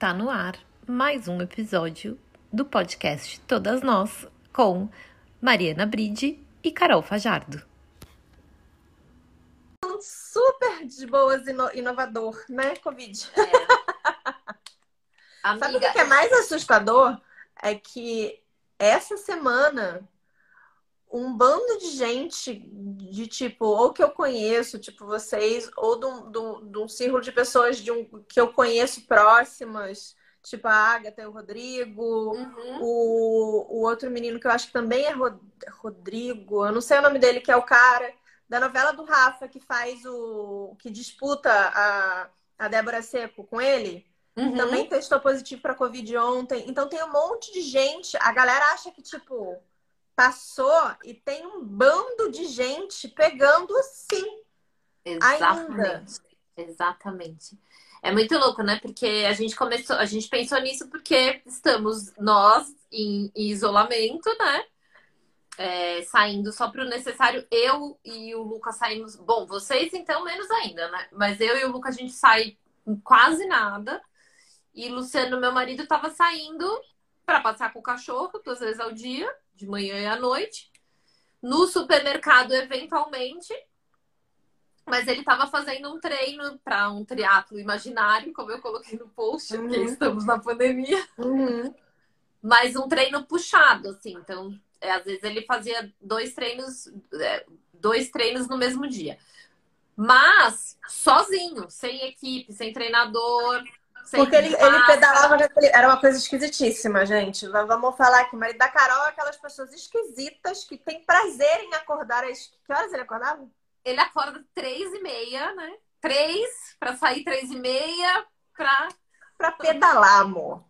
Está no ar mais um episódio do podcast Todas Nós com Mariana Bride e Carol Fajardo. Super de boas e ino- inovador, né, Covid? Sabe o Amiga, que é mais assustador? É que essa semana um bando de gente de tipo, ou que eu conheço, tipo vocês, ou de um, de um- de um círculo de pessoas de um, que eu conheço próximas, tipo a Agatha e o Rodrigo, Uhum. o, o outro menino que eu acho que também é Rod- Rodrigo, eu não sei o nome dele, que é o cara da novela do Rafa que faz o. que disputa a, a Débora Seco com ele. Uhum. Também testou positivo para Covid ontem. Então tem um monte de gente. A galera acha que, tipo, passou e tem um bando de gente pegando assim. Exatamente. Exatamente. É muito louco, né? Porque a gente começou, a gente pensou nisso porque estamos nós em, isolamento, né? É, saindo só para o necessário. Eu e o Lucas saímos. Bom, vocês então menos ainda, né? Mas eu e o Lucas a gente sai com quase nada. E Luciano, meu marido, estava saindo para passear com o cachorro duas vezes ao dia, de manhã e à noite. No supermercado, eventualmente. Mas ele estava fazendo um treino para um triatlo imaginário, como eu coloquei no post, porque Uhum. estamos na pandemia. Mas um treino puxado, assim. Então, é, às vezes ele fazia dois treinos, é, dois treinos no mesmo dia. Mas sozinho, sem equipe, sem treinador. Porque ele, ele pedalava. Era uma coisa esquisitíssima, gente. Vamos falar o marido da Carol é aquelas pessoas esquisitas que têm prazer em acordar às. Que horas ele acordava? Ele acorda três e meia, né? Três, para sair três e meia, para Pra pedalar, amor.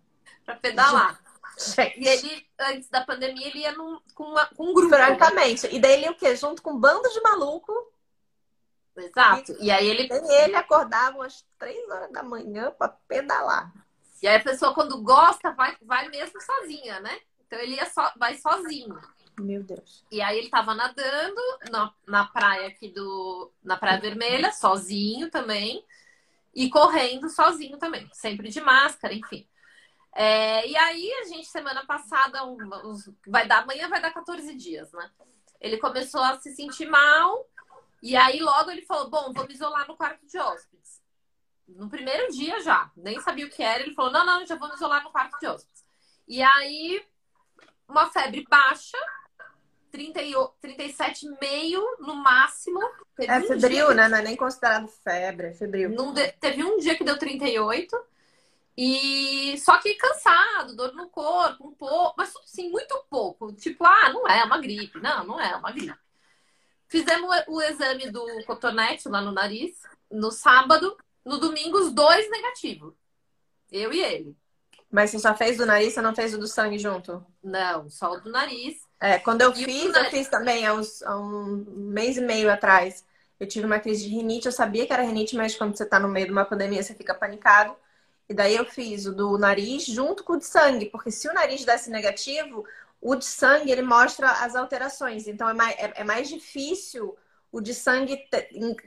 pra pedalar. Gente. E ele, antes da pandemia, ele ia num- com, uma- com um grupo. Francamente. E daí ele o quê? Junto com um bando de maluco. Exato. E aí ele. Nem ele acordava às três horas da manhã pra pedalar. E aí a pessoa, quando gosta, vai, vai mesmo sozinha, né? Então ele ia só, vai sozinho. Meu Deus. E aí ele tava nadando na, na praia aqui do. Na Praia Vermelha, sozinho também. E correndo sozinho também. Sempre de máscara, enfim. É, e aí a gente, semana passada, um- uns- vai dar, amanhã vai dar 14 dias, né? Ele começou a se sentir mal. E aí logo ele falou: Bom, vou me isolar no quarto de hóspedes. No primeiro dia já, nem sabia o que era. Ele falou: Não, não, já vou me isolar no quarto de hóspedes. E aí, uma febre baixa, 38 37,5 no máximo. Teve É um febril, dia- né? Não é nem considerado febre, é febril. De- Teve um dia que deu 38. E só que cansado, dor no corpo, um pouco, mas assim, muito pouco. Tipo, ah, não é uma gripe. Não, não é uma gripe. Fizemos o exame do cotonete lá no nariz no sábado, no domingo, os dois negativos. Eu e ele. Mas você só fez do nariz, você não fez o do sangue junto? Não, só o do nariz. É, quando eu E fiz, eu fiz também há, uns- há um mês e meio atrás. Eu tive uma crise de rinite, eu sabia que era rinite, mas quando você tá no meio de uma pandemia, você fica panicado. E daí eu fiz o do nariz junto com o de sangue, porque se o nariz desse negativo, o de sangue ele mostra as alterações. Então é mais, é, é mais difícil o de sangue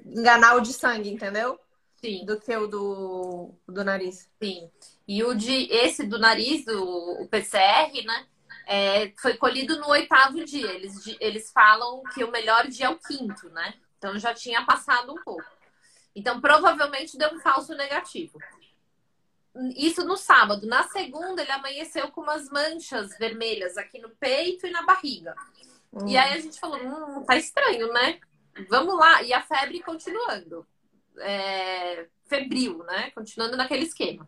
enganar o de sangue, entendeu? Sim, Do que o do, o do nariz. sim. E o de esse do nariz, do o PCR, né? é, foi colhido no oitavo dia. Eles, eles falam que o melhor dia é o quinto, né? Então já tinha passado um pouco. Então provavelmente deu um falso negativo. Isso no sábado. Na segunda, ele amanheceu com umas manchas vermelhas aqui no peito e na barriga. Hum. E aí a gente falou, hum, tá estranho, né? Vamos lá. E a febre continuando. É, febril, né? Continuando naquele esquema.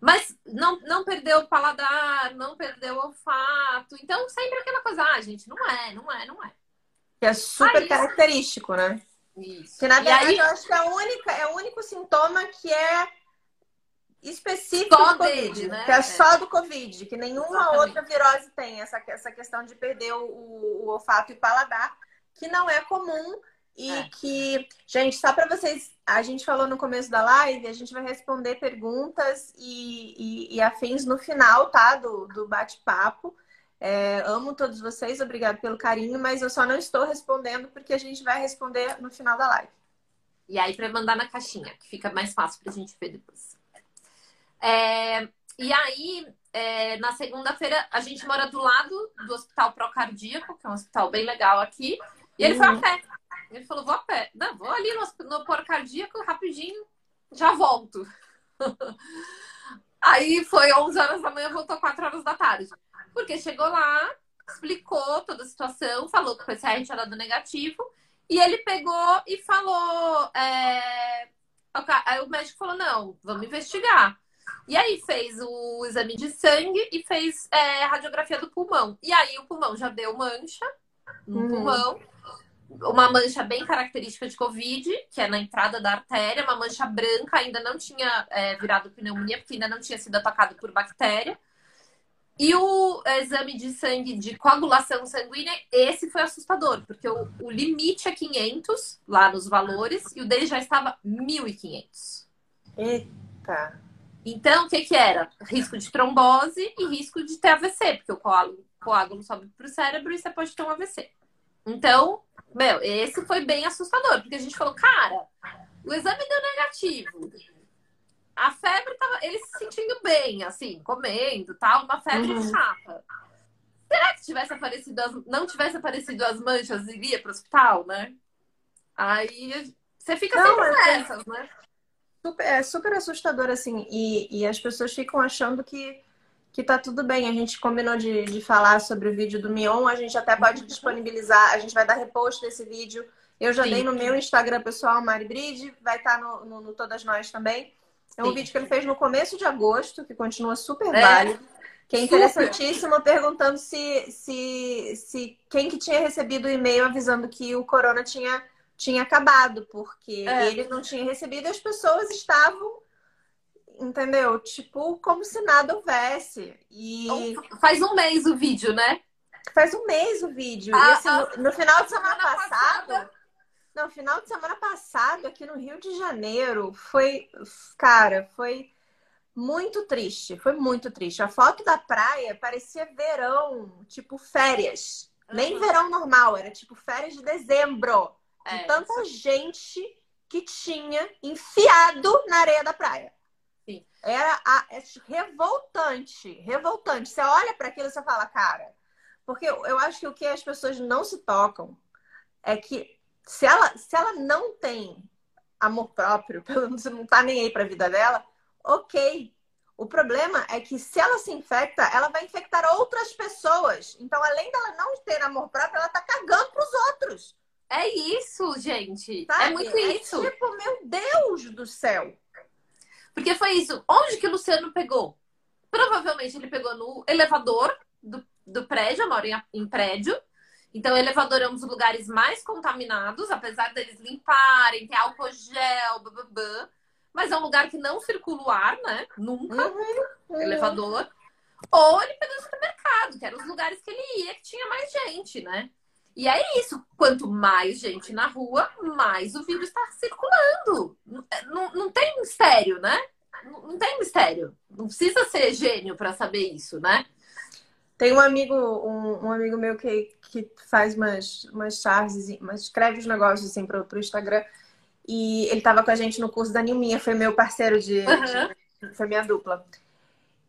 Mas não, não perdeu o paladar, não perdeu o olfato. Então, sempre aquela coisa, ah, gente, não é, não é, não é. Que é super isso. característico, né? Isso. Que na verdade aí, eu acho que é, única, é o único sintoma que é específico Só do Covid, né? que é É. só do Covid, que nenhuma Exatamente. outra virose tem essa, essa questão de perder o, o- o olfato e paladar, que não é comum e É. que, gente, só para vocês, a gente falou no começo da live, a gente vai responder perguntas e, e- e afins no final, tá? Do, do bate-papo. É, amo todos vocês, obrigado pelo carinho, mas eu só não estou respondendo porque a gente vai responder no final da live. E aí, para mandar na caixinha, que fica mais fácil pra gente ver depois. É, e aí, é, na segunda-feira, a gente mora do lado do Hospital Procardíaco, que é um hospital bem legal aqui. E ele foi a pé. Ele falou, vou a pé. Não, vou ali no, no Procardíaco rapidinho, já volto. Aí foi 11 horas da manhã, voltou 4 horas da tarde. Porque chegou lá, explicou toda a situação, falou que o PCR tinha dado negativo. E ele pegou e falou. É... Aí o médico falou: não, vamos investigar. E aí fez o exame de sangue e fez é, radiografia do pulmão. E aí o pulmão já deu mancha no uhum. pulmão uma mancha bem característica de Covid, que é na entrada da artéria, uma mancha branca, ainda não tinha é, virado pneumonia, porque ainda não tinha sido atacado por bactéria. E o exame de sangue de coagulação sanguínea, esse foi assustador, porque o, o limite é 500 lá nos valores e o dele já estava 1.500. Eita! Então, o que, que era? Risco de trombose e risco de ter AVC, porque o coágulo, coágulo sobe para o cérebro e você pode ter um AVC. Então, meu, esse foi bem assustador, porque a gente falou, cara, o exame deu negativo. A febre tava ele se sentindo bem, assim, comendo, tal, uma febre uhum. chata. Será que tivesse aparecido as, não tivesse aparecido as manchas e iria pro hospital, né? Aí você fica não, sempre nessas, né? Super, é super assustador, assim, e, e as pessoas ficam achando que que tá tudo bem. A gente combinou de, de falar sobre o vídeo do Mion. A gente até pode disponibilizar. A gente vai dar repost desse vídeo. Eu já Sim. dei no meu Instagram pessoal, Mari Bride. Vai estar tá no, no, no, Todas Nós também. É um Sim. vídeo que ele fez no começo de agosto, que continua super é. válido. Que é interessantíssimo, super. perguntando se, se, se quem que tinha recebido o e-mail avisando que o corona tinha, tinha acabado, porque é. ele não tinha recebido e as pessoas estavam entendeu? Tipo, como se nada houvesse. E faz um mês o vídeo, né? Faz um mês o vídeo. Ah, e assim, ah, no, no, final de semana, semana passado. Passada... Não, final de semana passado, aqui no Rio de Janeiro, foi. Cara, foi muito triste. Foi muito triste. A foto da praia parecia verão, tipo férias. Uhum. Nem verão normal, era tipo férias de dezembro. É, tanta isso. gente que tinha enfiado na areia da praia. Era a, é revoltante, revoltante. Você olha para aquilo e você fala, cara, porque eu acho que o que as pessoas não se tocam é que se ela, se ela não tem amor próprio, pelo menos não tá nem aí para a vida dela, ok. O problema é que se ela se infecta, ela vai infectar outras pessoas. Então, além dela não ter amor próprio, ela tá cagando pros outros. É isso, gente. É Sabe? É muito é isso. Tipo, meu Deus do céu. Porque foi isso. Onde que o Luciano pegou? Provavelmente ele pegou no elevador do, do prédio, eu moro em, em prédio. Então, o elevador é um dos lugares mais contaminados, apesar deles limparem, ter álcool gel, bababã. Mas é um lugar que não circula o ar, né? Nunca. Uhum, uhum. Elevador. Ou ele pegou no supermercado, que eram os lugares que ele ia, que tinha mais gente, né? E é isso. Quanto mais gente na rua, mais o vírus está circulando. Não, não tem mistério, né? Não, não tem mistério. Não precisa ser gênio para saber isso, né? Tem um amigo, um, um, amigo meu que, que faz umas, umas charges, mas escreve os negócios assim pro, pro Instagram. E ele estava com a gente no curso da Nilminha, foi meu parceiro de, uhum. de foi minha dupla.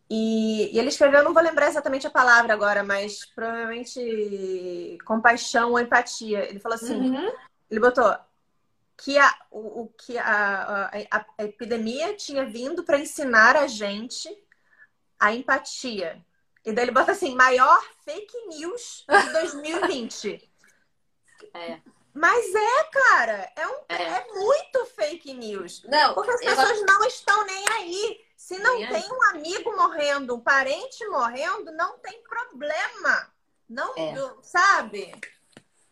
E, e, ele escreveu, não vou lembrar exatamente a palavra agora, mas provavelmente compaixão ou empatia. Ele falou assim, uhum. ele botou que a, o, o que a, a, a epidemia tinha vindo para ensinar a gente a empatia. E daí ele bota assim, maior fake news de 2020. É. Mas é, cara, é, um, é. é muito fake news. Não, porque as pessoas eu... não estão nem aí. Se não tem um amigo morrendo, um parente morrendo, não tem problema. Não, é. sabe?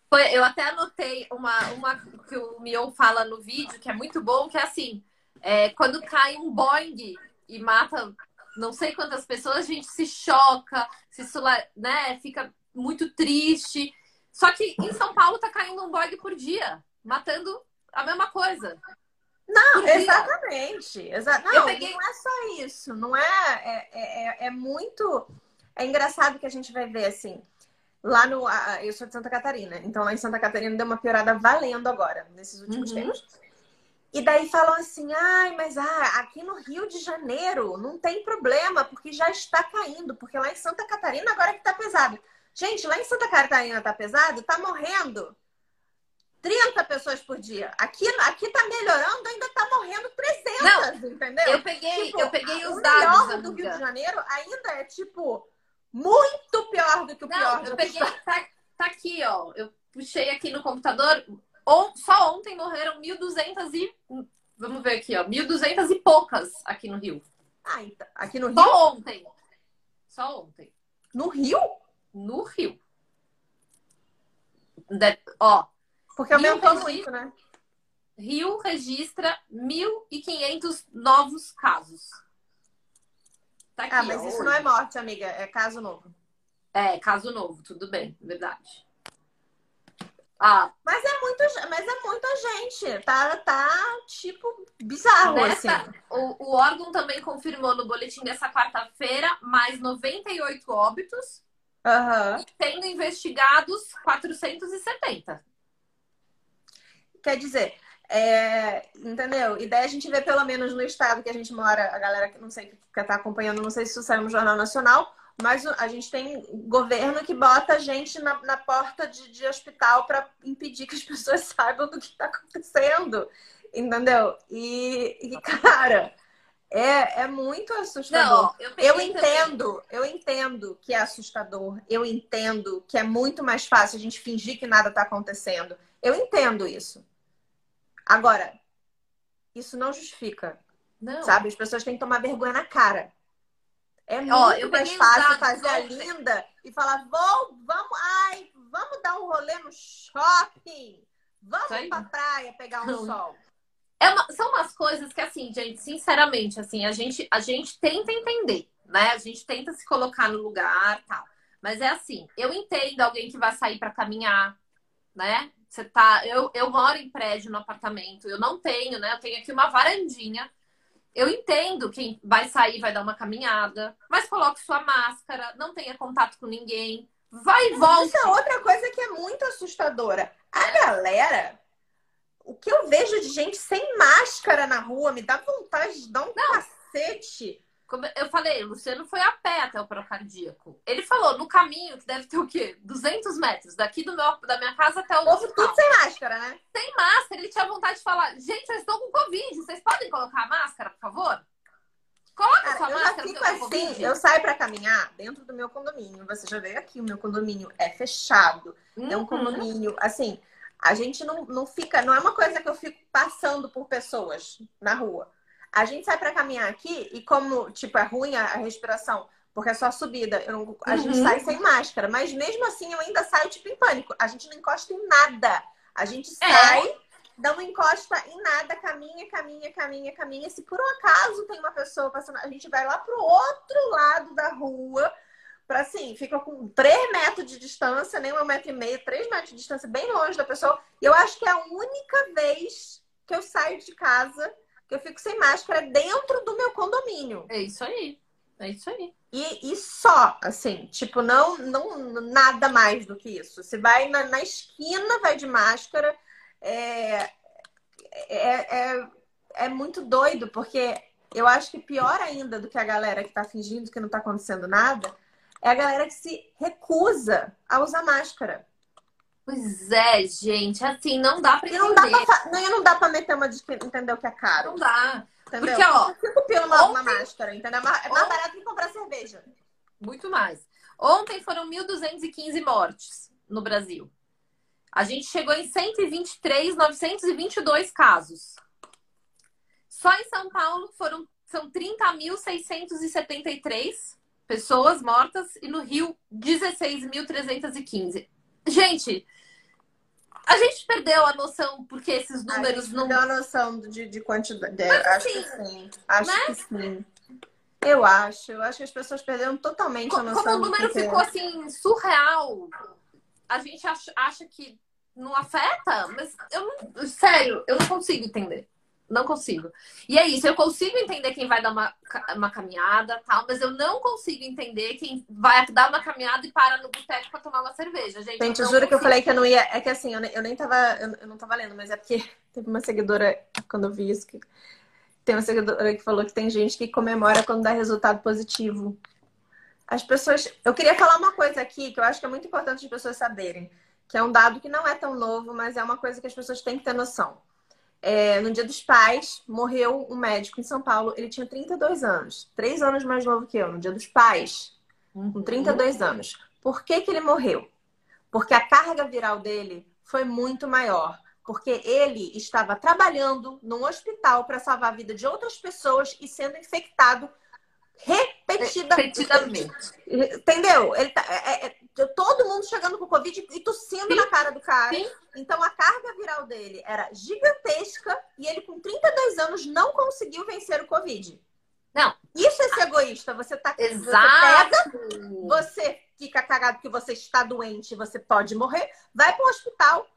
Foi, eu até anotei uma, uma que o Mion fala no vídeo, que é muito bom, que é assim, é, quando cai um Boeing e mata não sei quantas pessoas, a gente se choca, se né, fica muito triste. Só que em São Paulo tá caindo um Boeing por dia, matando a mesma coisa. Não, exatamente. Exa não, peguei... não é só isso. Não é, é, é, é, muito. É engraçado que a gente vai ver assim. Lá no. Eu sou de Santa Catarina, então lá em Santa Catarina deu uma piorada valendo agora, nesses últimos uhum. tempos. E daí falam assim, ai, mas ah, aqui no Rio de Janeiro não tem problema, porque já está caindo, porque lá em Santa Catarina agora que tá pesado. Gente, lá em Santa Catarina tá pesado, tá morrendo 30 pessoas por dia. Aqui, aqui tá melhorando, ainda tá morrendo 300, não, entendeu? Eu peguei, tipo, eu peguei os dados. O melhor do Rio de Janeiro ainda é, tipo, muito pior do que o não, pior. Eu peguei, tá, tá aqui, ó. Eu puxei aqui no computador. Só ontem morreram 1.200 e. Vamos ver aqui, ó. 1.200 e poucas aqui no Rio. Ah, então, aqui no Rio? Só ontem. Só ontem. No Rio? No Rio. De... Ó, porque aumentou registra... muito, né? Rio registra 1.500 novos casos. Tá aqui, ah, mas ó, isso hoje. não é morte, amiga. É caso novo. É, caso novo, tudo bem, verdade. Ah. Mas é muito, mas é muita gente. Tá, tá tipo, bizarro, Nessa, assim. O, o órgão também confirmou no boletim dessa quarta-feira mais 98 óbitos. Uhum. Tendo investigados 470. Quer dizer, é, entendeu? E daí a gente vê, pelo menos no estado que a gente mora, a galera que não sei que está acompanhando, não sei se isso saiu no Jornal Nacional, mas a gente tem governo que bota gente na, na porta de, de hospital para impedir que as pessoas saibam do que está acontecendo, entendeu? E, e cara, é, é muito assustador. Não, eu, eu entendo, eu entendo que é assustador, eu entendo que é muito mais fácil a gente fingir que nada está acontecendo. Eu entendo isso. Agora, isso não justifica. Não. Sabe? As pessoas têm que tomar vergonha na cara. É muito Ó, mais fácil fazer a linda e falar, vou, vamos, ai, vamos dar um rolê no shopping. Vamos pra praia pegar um não. sol. É uma, são umas coisas que, assim, gente, sinceramente, assim, a gente, a gente tenta entender, né? A gente tenta se colocar no lugar tal. Mas é assim, eu entendo alguém que vai sair para caminhar, né? Você tá. Eu, eu moro em prédio no apartamento, eu não tenho, né? Eu tenho aqui uma varandinha. Eu entendo quem vai sair, vai dar uma caminhada, mas coloque sua máscara, não tenha contato com ninguém. Vai e volta. Isso é outra coisa que é muito assustadora. A galera, o que eu vejo de gente sem máscara na rua me dá vontade de dar um não. cacete. Eu falei, o Luciano foi a pé até o procardíaco. Ele falou, no caminho, que deve ter o quê? 200 metros, daqui do meu, da minha casa até o Povo tudo sem máscara, né? Sem máscara. Ele tinha vontade de falar, gente, eu estou com Covid, vocês podem colocar a máscara, por favor? Coloca Cara, sua eu máscara. Fico assim, COVID. eu saio para caminhar dentro do meu condomínio. Você já veio aqui, o meu condomínio é fechado. Uhum. É um uhum. condomínio, assim, a gente não, não fica, não é uma coisa que eu fico passando por pessoas na rua. A gente sai para caminhar aqui e como, tipo, é ruim a, respiração, porque é só subida, não, a uhum. gente sai sem máscara. Mas mesmo assim, eu ainda saio, tipo, em pânico. A gente não encosta em nada. A gente é. sai, não encosta em nada, caminha, caminha, caminha, caminha. Se por um acaso tem uma pessoa passando, a gente vai lá pro outro lado da rua para assim, fica com 3 metros de distância, nem um metro e meio, 3 metros de distância, bem longe da pessoa. E eu acho que é a única vez que eu saio de casa que eu fico sem máscara dentro do meu condomínio. É isso aí. É isso aí. E, e só, assim, tipo, não, não nada mais do que isso. Você vai na, na esquina, vai de máscara. É, é, é, é muito doido, porque eu acho que pior ainda do que a galera que tá fingindo que não tá acontecendo nada é a galera que se recusa a usar máscara. Pois é, gente, assim, não dá pra entender. E não dá pra, não, não dá pra meter uma de que entendeu que é caro. Não dá. Entendeu? Porque, ó. Cinco pila uma, ontem... uma máscara, entendeu? É mais, é mais barato que comprar cerveja. Muito mais. Ontem foram 1.215 mortes no Brasil. A gente chegou em 123.922 casos. Só em São Paulo foram são 30.673 pessoas mortas e no Rio 16.315. Gente, a gente perdeu a noção porque esses números a gente não. Perdeu a noção de, de quantidade. Mas, acho assim, que sim. Acho né? que sim. Eu acho. Eu acho que as pessoas perderam totalmente como, a noção. Como o número que... ficou assim, surreal, a gente acha, acha que não afeta, mas eu não. Sério, eu não consigo entender. Não consigo. E é isso, eu consigo entender quem vai dar uma, uma caminhada, tal, mas eu não consigo entender quem vai dar uma caminhada e para no boteco pra tomar uma cerveja, gente. Gente, eu, eu juro consigo. que eu falei que eu não ia. É que assim, eu nem, eu nem tava. Eu, eu não tava lendo, mas é porque teve uma seguidora, quando eu vi isso, que tem uma seguidora que falou que tem gente que comemora quando dá resultado positivo. As pessoas. Eu queria falar uma coisa aqui que eu acho que é muito importante as pessoas saberem, que é um dado que não é tão novo, mas é uma coisa que as pessoas têm que ter noção. É, no Dia dos Pais, morreu um médico em São Paulo. Ele tinha 32 anos, três anos mais novo que eu. No Dia dos Pais, com 32 uhum. anos. Por que, que ele morreu? Porque a carga viral dele foi muito maior. Porque ele estava trabalhando num hospital para salvar a vida de outras pessoas e sendo infectado repetidamente. repetidamente. Entendeu? Ele tá, é, é, todo mundo chegando com Covid e tossindo Sim. na cara do cara. Sim. Então a carga viral dele era gigantesca e ele, com 32 anos, não conseguiu vencer o Covid. Não. Isso é ser egoísta. Você tá. Exato. Você pega, você fica cagado porque você está doente, você pode morrer, vai para o hospital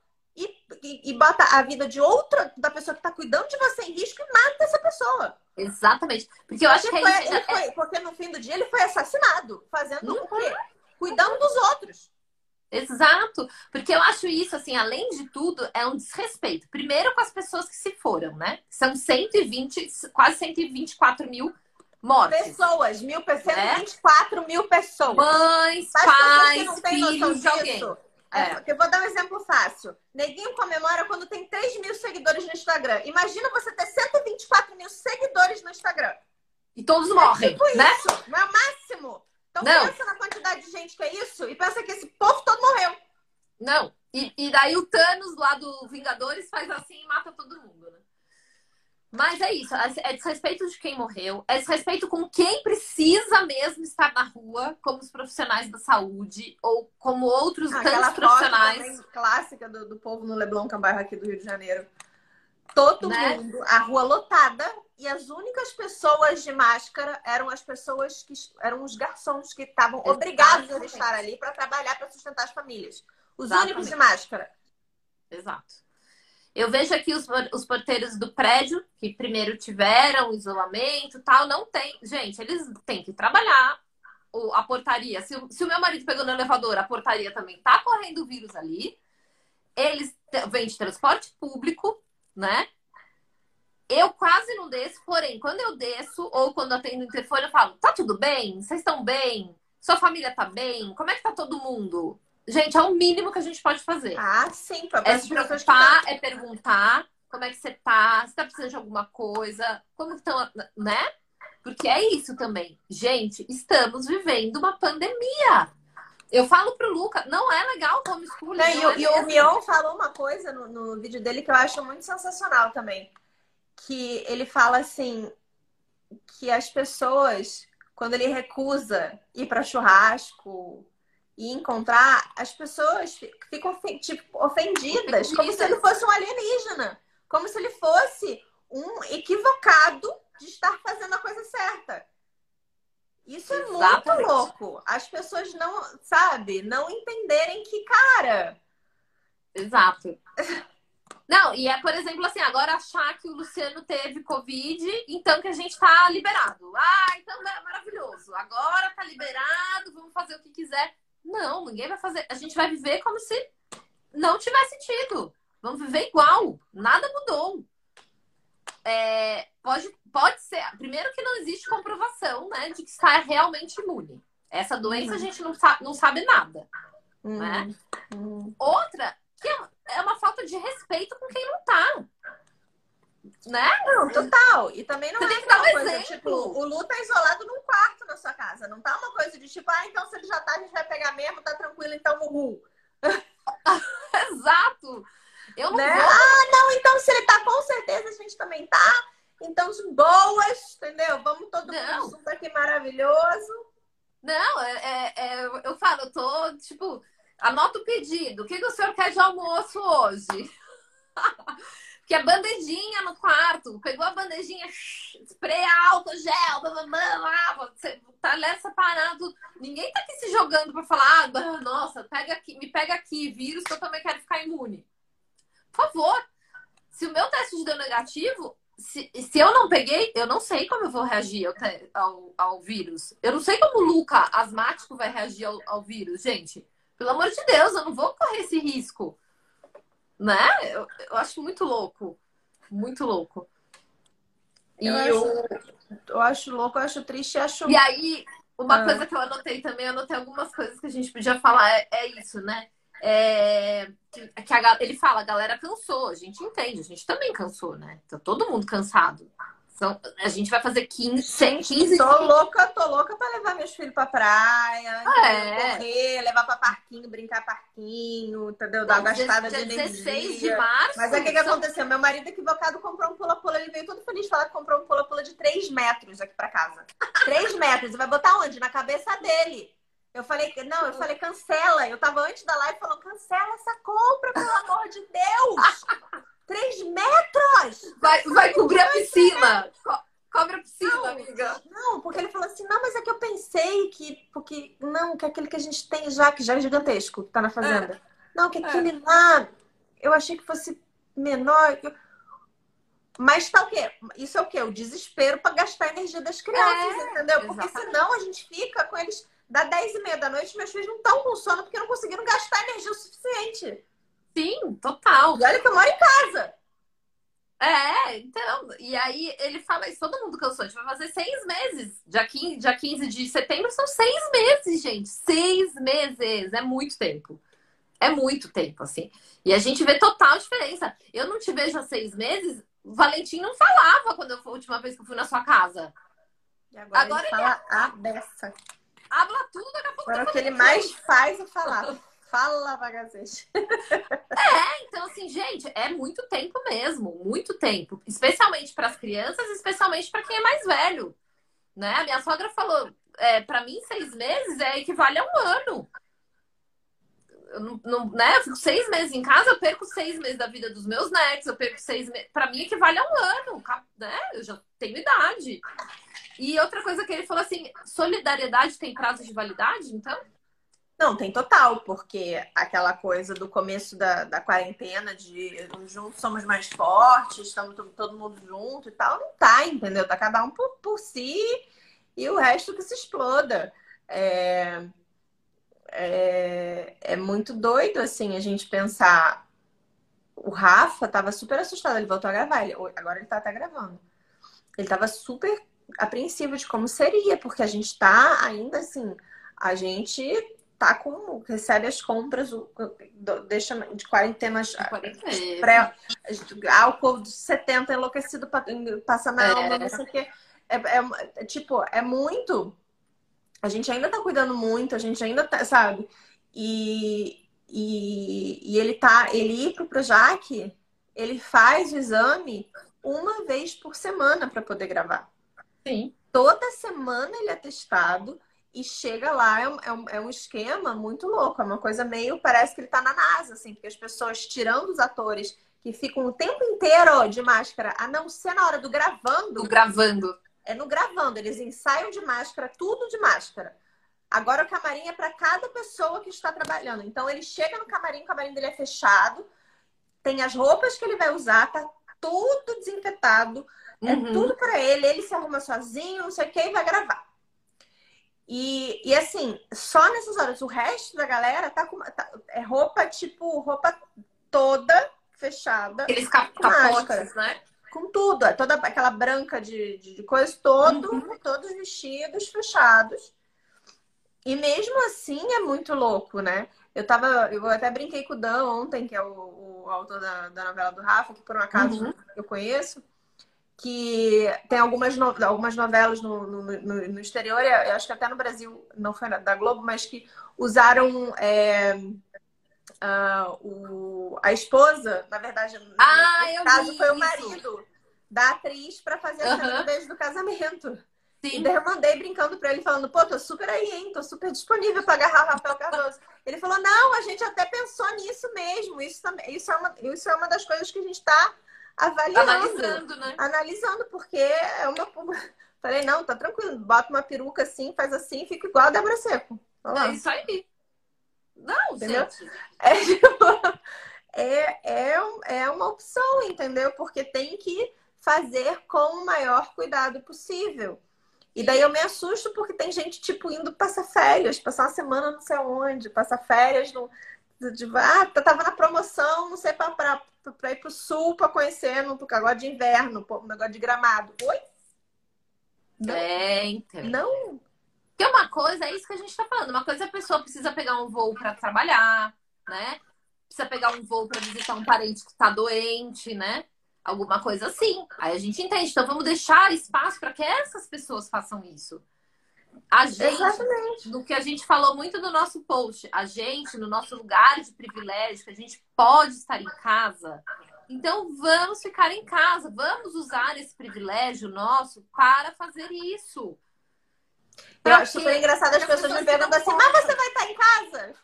e, e, e, bota a vida de outra, da pessoa que está cuidando de você em risco e mata essa pessoa. Exatamente. Porque eu acho que foi, ele foi, Porque no fim do dia ele foi assassinado. Fazendo uhum. o quê? Cuidando dos outros. Exato. Porque eu acho isso, assim, além de tudo, é um desrespeito. Primeiro com as pessoas que se foram, né? São 120, quase 124 mil mortes. Pessoas, mil, 124 é? mil pessoas. Mães, pais, filhos de alguém. É. Eu vou dar um exemplo fácil. Neguinho comemora quando tem 3 mil seguidores no Instagram. Imagina você ter 124 mil seguidores no Instagram. E todos morrem, é tipo né? isso, não é o máximo. Então não. pensa na quantidade de gente que é isso e pensa que esse povo todo morreu. Não. E, e daí o Thanos lá do Vingadores faz assim e mata todo mundo? Mas é isso, é desrespeito de quem morreu, é desrespeito com quem precisa mesmo estar na rua, como os profissionais da saúde, ou como outros Aquela tantos profissionais. clássica do, do povo no Leblon, que é um bairro aqui do Rio de Janeiro. Todo né? mundo, a rua lotada, e as únicas pessoas de máscara eram as pessoas que eram os garçons que estavam obrigados a estar ali para trabalhar para sustentar as famílias. Os Exatamente. únicos de máscara. Exato. Eu vejo aqui os, os porteiros do prédio, que primeiro tiveram isolamento tal, não tem. Gente, eles têm que trabalhar. O, a portaria, se, se o meu marido pegou no elevador, a portaria também tá correndo vírus ali. Eles vêm de transporte público, né? Eu quase não desço, porém, quando eu desço ou quando atendo o interfone, eu falo: tá tudo bem? Vocês estão bem? Sua família tá bem? Como é que tá todo mundo? Gente, é o mínimo que a gente pode fazer. Ah, sim. É se preocupar, é perguntar como é que você tá, se tá precisando de alguma coisa, como estão, né? Porque é isso também. Gente, estamos vivendo uma pandemia. Eu falo pro Luca, não é legal o homeschooling. Não, e, é e o Mion falou uma coisa no, no vídeo dele que eu acho muito sensacional também. Que ele fala assim, que as pessoas, quando ele recusa ir para churrasco, e encontrar, as pessoas ficam tipo, ofendidas, como se ele fosse um alienígena, como se ele fosse um equivocado de estar fazendo a coisa certa. Isso é muito louco. As pessoas não, sabe, não entenderem que, cara. Exato. Não, e é, por exemplo, assim, agora achar que o Luciano teve Covid, então que a gente tá liberado. Ah, então é maravilhoso. Agora tá liberado, vamos fazer o que quiser. Não, ninguém vai fazer. A gente vai viver como se não tivesse tido. Vamos viver igual. Nada mudou. É, pode, pode ser. Primeiro que não existe comprovação, né, de que está realmente imune. Essa doença uhum. a gente não sabe, não sabe nada. Uhum. Né? Uhum. Outra, que é, é uma falta de respeito com quem não tá. Né? Não, total. E também não Você é tem que dar um coisa, exemplo. tipo, o Lu tá isolado num casa. Não tá uma coisa de tipo, ah, então se ele já tá, a gente vai pegar mesmo, tá tranquilo, então uhul. Exato. Eu não né? vou... Ah, não, então se ele tá com certeza, a gente também tá. Então, de boas, entendeu? Vamos todo não. mundo junto aqui maravilhoso. Não, é, é, é, eu falo, eu tô, tipo, anota o pedido. O que, que o senhor quer de almoço hoje? que é bandejinha no quarto. Pegou a bandejinha, spray álcool, gel, blá, blá, blá, você tá ali separado. Ninguém tá aqui se jogando pra falar, ah, nossa, pega aqui, me pega aqui, vírus, que eu também quero ficar imune. Por favor, se o meu teste deu negativo, se, se eu não peguei, eu não sei como eu vou reagir ao, ao, ao vírus. Eu não sei como o Luca, asmático, vai reagir ao, ao, vírus, gente. Pelo amor de Deus, eu não vou correr esse risco. Né? Eu, eu acho muito louco. Muito louco. E eu, eu... Acho, eu acho louco, eu acho triste, acho. E aí, uma ah. coisa que eu anotei também, eu anotei algumas coisas que a gente podia falar, é, é isso, né? É, que a, ele fala, a galera cansou, a gente entende, a gente também cansou, né? Tá todo mundo cansado. Então, a gente vai fazer 15, gente, 15 tô louca, tô louca pra levar meus filhos pra praia, é. correr, levar pra parquinho, brincar parquinho, entendeu? Dar uma gastada de energia. 16 de março. Mas aí o que, que aconteceu? Meu marido equivocado comprou um pula-pula, ele veio todo feliz falar que comprou um pula-pula de 3 metros aqui pra casa. 3 metros, e vai botar onde? Na cabeça dele. Eu falei, não, eu falei, cancela. Eu tava antes da live falando, cancela essa compra, pelo amor de Deus! Três metros! Vai, vai cobrir a piscina! Co cobre a piscina, não, amiga. Não, porque ele falou assim, não, mas é que eu pensei que. Porque, não, que é aquele que a gente tem já, que já é gigantesco, que tá na fazenda. É. Não, que é. aquele é. lá, eu achei que fosse menor. Mas tá o quê? Isso é o quê? O desespero para gastar a energia das crianças, é, entendeu? Porque exatamente. senão a gente fica com eles da 10 e meia da noite, meus filhos não estão com sono porque não conseguiram gastar energia o suficiente. Sim, total. E olha que eu moro em casa. É, então, e aí ele fala isso, todo mundo cansou, a gente vai fazer seis meses. Dia 15, dia 15 de setembro são seis meses, gente. Seis meses, é muito tempo. É muito tempo, assim. E a gente vê total diferença. Eu não te vejo há seis meses, o Valentim não falava quando eu, a última vez que eu fui na sua casa. E agora, agora ele fala é... a beça. Habla tudo, daqui a pouco. Agora o que ele mais faz é falar. Fala, vagazete. É, então assim, gente, é muito tempo mesmo, muito tempo, especialmente para as crianças, especialmente para quem é mais velho, né? A minha sogra falou, é, para mim seis meses é equivale a um ano. Eu não, não, né? Eu fico seis meses em casa, eu perco seis meses da vida dos meus netos, eu perco seis meses. Para mim equivale a um ano, né? Eu já tenho idade. E outra coisa que ele falou assim: solidariedade tem prazo de validade, então? Não, tem total, porque aquela coisa do começo da, da quarentena de juntos somos mais fortes, estamos todo, mundo junto e tal, não tá, entendeu? Tá cada um por, por si e o resto que se exploda. É, é, é muito doido, assim, a gente pensar. O Rafa tava super assustado, ele voltou a gravar, ele, agora ele tá até gravando. Ele tava super apreensivo de como seria, porque a gente está ainda assim, a gente tá com recebe as compras deixa de quarentenas pré álcool de 70 enlouquecido passa na é. alma, não sei o quê. É, é, é, tipo, é muito. A gente ainda tá cuidando muito, a gente ainda tá, sabe? E, e, e ele tá, ele ir pro Projac, ele faz o exame uma vez por semana para poder gravar. Sim. Toda semana ele é testado e chega lá, é um, é um, é um esquema muito louco. É uma coisa meio. Parece que ele tá na NASA, assim, porque as pessoas, tirando os atores que ficam o tempo inteiro de máscara, a não ser na hora do gravando. Do gravando. É no gravando, eles ensaiam de máscara, tudo de máscara. Agora o camarim é para cada pessoa que está trabalhando. Então ele chega no camarim, o camarim dele é fechado, tem as roupas que ele vai usar, tá tudo desinfetado. É uhum. tudo para ele, ele se arruma sozinho, não sei o que, e vai gravar. E, e assim, só nessas horas, o resto da galera tá com tá, é roupa, tipo, roupa toda fechada. Aqueles capotes, né? Com tudo, é toda aquela branca de, de, de coisas, todo, uhum. todos vestidos, fechados. E mesmo assim é muito louco, né? Eu tava, eu até brinquei com o Dan ontem, que é o, o autor da, da novela do Rafa, que por um acaso uhum. eu conheço que tem algumas, no, algumas novelas no, no, no, exterior, eu acho que até no Brasil, não foi da Globo, mas que usaram é, uh, o, a esposa, na verdade, ah, no caso foi o marido da atriz para fazer a cena do beijo do casamento. Sim. E daí eu mandei brincando pra ele, falando, pô, tô super aí, hein? Tô super disponível pra agarrar o Rafael Cardoso. Ele falou, não, a gente até pensou nisso mesmo. Isso, também, isso, é, uma, isso é uma das coisas que a gente tá avaliando. Analisando, né? Analisando, porque é uma. Falei, não, tá tranquilo, bota uma peruca assim, faz assim, fica igual a Débora Seco. É isso aí. Não, entendeu? Gente. É, tipo, é, é, é uma opção, entendeu? Porque tem que fazer com o maior cuidado possível. E daí eu me assusto porque tem gente, tipo, indo passar férias, passar uma semana não sei onde, passar férias no. De, ah, tava na promoção, não sei, pra ir pro sul pra conhecer, no agora de inverno, um negócio de gramado. Oi? Não. É, então. Não. Porque uma coisa, é isso que a gente tá falando. Uma coisa é a pessoa precisa pegar um voo para trabalhar, né? Precisa pegar um voo para visitar um parente que tá doente, né? Alguma coisa assim. Aí a gente entende. Então vamos deixar espaço para que essas pessoas façam isso. A gente, Exatamente. no que a gente falou muito no nosso post, a gente, no nosso lugar de privilégio, que a gente pode estar em casa, então vamos ficar em casa, vamos usar esse privilégio nosso para fazer isso. Eu acho super engraçado as pessoas me perguntam assim, mas você vai estar em casa?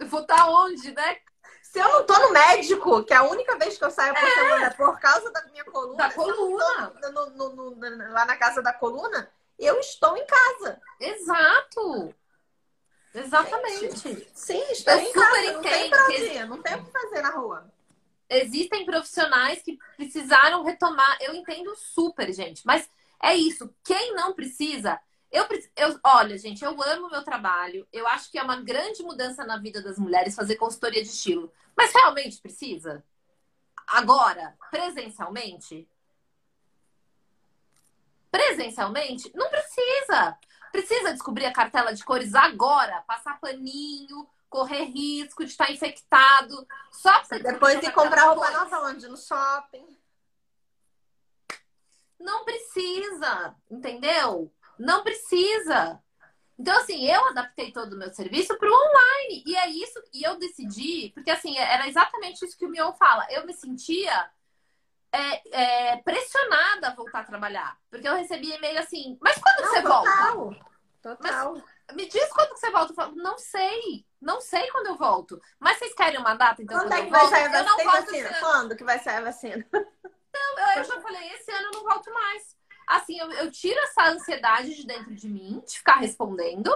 Eu vou estar onde, né? Se eu não tô no médico, que é a única vez que eu saio por é. semana por causa da minha coluna, da coluna. No, no, no, lá na casa da coluna, eu estou em casa. Exato. Exatamente. Gente, sim, estou eu em casa. Não tem pra onde não tem o que fazer na rua. Existem profissionais que precisaram retomar. Eu entendo super, gente. Mas é isso. Quem não precisa, eu, eu, olha, gente, eu amo o meu trabalho. Eu acho que é uma grande mudança na vida das mulheres fazer consultoria de estilo. Mas realmente precisa? Agora, presencialmente? Presencialmente? Não precisa. Precisa descobrir a cartela de cores agora, passar paninho, correr risco de estar infectado. Só pra Depois de comprar roupa nova onde? No shopping. Não precisa, entendeu? Não precisa. Então, assim, eu adaptei todo o meu serviço para o online. E é isso, e eu decidi, porque assim, era exatamente isso que o Mion fala. Eu me sentia é, é, pressionada a voltar a trabalhar. Porque eu recebia e-mail assim, mas quando não, você total, volta? Total. Mas, me diz quando você volta. Eu falo, não sei. Não sei quando eu volto. Mas vocês querem uma data, então? Quando, é que vai sair a vacina? Quando que vai sair a vacina? Não, eu, eu já falei, esse ano eu não volto mais assim, eu, eu tiro essa ansiedade de dentro de mim, de ficar respondendo,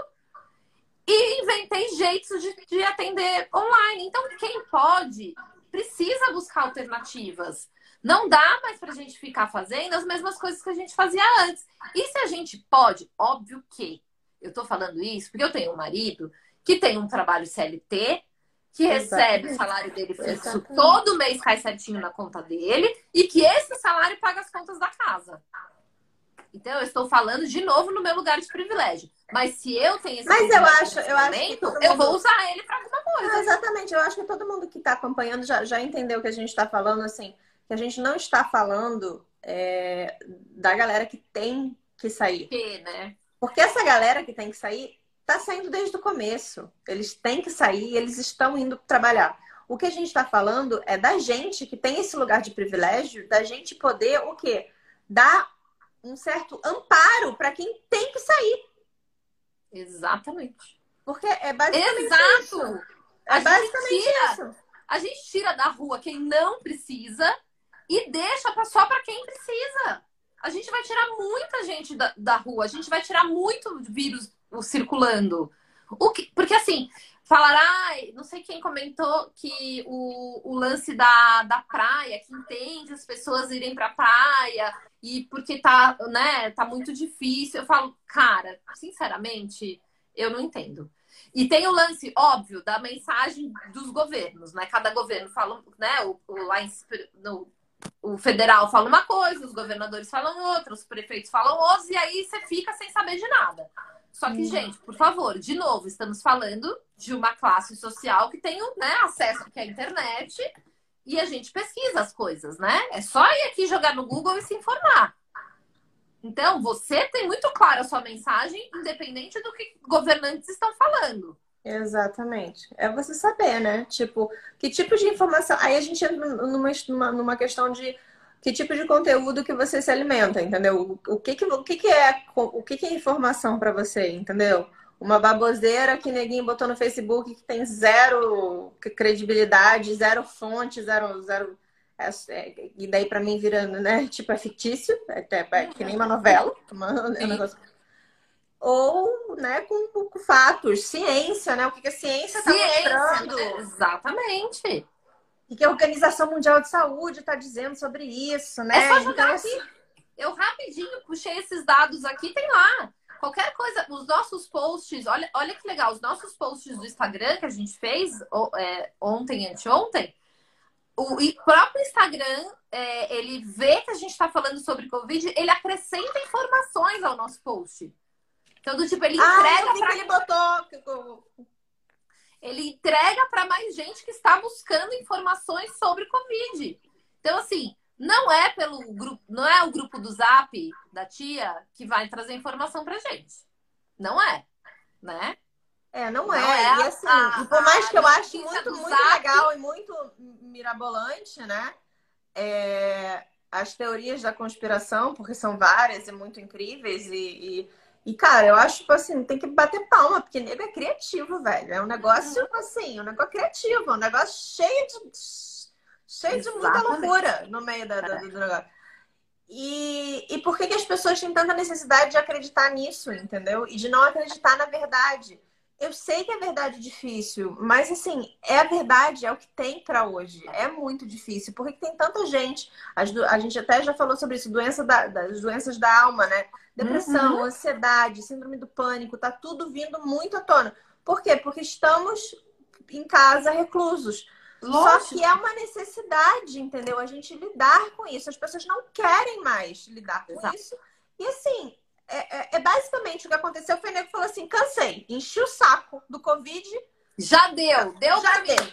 e inventei jeitos de, de atender online. Então, quem pode, precisa buscar alternativas. Não dá mais pra gente ficar fazendo as mesmas coisas que a gente fazia antes. E se a gente pode, óbvio que. Eu tô falando isso porque eu tenho um marido que tem um trabalho CLT, que recebe Exatamente. o salário dele fixo, Exatamente. todo mês cai certinho na conta dele, e que esse salário paga as contas da casa. Então, eu estou falando de novo no meu lugar de privilégio. Mas se eu tenho esse Mas eu acho, eu acho que mundo... eu vou usar ele para alguma coisa. Ah, exatamente. Eu acho que todo mundo que está acompanhando já, já entendeu o que a gente está falando, assim, que a gente não está falando é, da galera que tem que sair. Que, né? Porque essa galera que tem que sair está saindo desde o começo. Eles têm que sair, eles estão indo trabalhar. O que a gente está falando é da gente que tem esse lugar de privilégio, da gente poder o quê? Dar um certo amparo para quem tem que sair. Exatamente. Porque é basicamente Exato. isso. É a basicamente tira, isso. A gente tira da rua quem não precisa e deixa só para quem precisa. A gente vai tirar muita gente da, da rua, a gente vai tirar muito vírus circulando. O que, porque assim, falar, não sei quem comentou que o, o lance da, da praia, que entende as pessoas irem pra praia e porque tá, né, tá muito difícil. Eu falo, cara, sinceramente, eu não entendo. E tem o lance, óbvio, da mensagem dos governos, né? Cada governo fala, né? O, o, lá em, no, o federal fala uma coisa, os governadores falam outra, os prefeitos falam outros, e aí você fica sem saber de nada. Só que, uhum. gente, por favor, de novo, estamos falando de uma classe social que tem né, acesso à internet e a gente pesquisa as coisas, né? É só ir aqui jogar no Google e se informar. Então, você tem muito clara a sua mensagem, independente do que governantes estão falando. Exatamente. É você saber, né? Tipo, que tipo de informação. Aí a gente entra numa, numa questão de que tipo de conteúdo que você se alimenta, entendeu? O que que, o que, que é o que, que é informação para você, entendeu? Uma baboseira que neguinho botou no Facebook que tem zero credibilidade, zero fonte, zero zero é, é, e daí para mim virando, né? Tipo é fictício, é, é, é que nem uma novela, uma, é um negócio ou né, com, com, fatos, ciência, né? O que, que a ciência está mostrando. Exatamente. O que a Organização Mundial de Saúde está dizendo sobre isso, né? É só jogar então, aqui. Eu rapidinho puxei esses dados aqui, tem lá. Qualquer coisa, os nossos posts, olha, olha que legal, os nossos posts do Instagram que a gente fez é, ontem, anteontem, o próprio Instagram, é, ele vê que a gente está falando sobre Covid, ele acrescenta informações ao nosso post. Então, do tipo, ele Ah, entrega pra... que ele botou. ele entrega para mais gente que está buscando informações sobre Covid. Então, assim, não é pelo grupo, não é o grupo do Zap da tia que vai trazer informação pra gente. Não é, né? É, não, Não é. é e assim, a- e por mais que eu ache muito, muito Zap- legal e muito mirabolante, né? É, as teorias da conspiração, porque são várias e muito incríveis, e, e, e, cara, eu acho, tipo assim, tem que bater palma, porque nego é criativo, velho. É um negócio, assim, um negócio criativo, um negócio cheio de. cheio de muita Exatamente. loucura no meio da, da- do negócio. E, e por que, que as pessoas têm tanta necessidade de acreditar nisso, entendeu? E de não acreditar na verdade. Eu sei que é verdade difícil, mas assim, é a verdade, é o que tem pra hoje. É muito difícil. Por que que tem tanta gente? As a gente até já falou sobre isso, doença da- das doenças da alma, né? Depressão, Uhum. ansiedade, síndrome do pânico, tá tudo vindo muito à tona. Por quê? Porque estamos em casa reclusos. Só Lógico. que é uma necessidade, entendeu? A gente lidar com isso. As pessoas não querem mais lidar com Exato. isso. E assim, é, é- é basicamente o que aconteceu foi o que falou assim: cansei, enchi o saco do Covid, Já deu, deu Já pra deu. mim.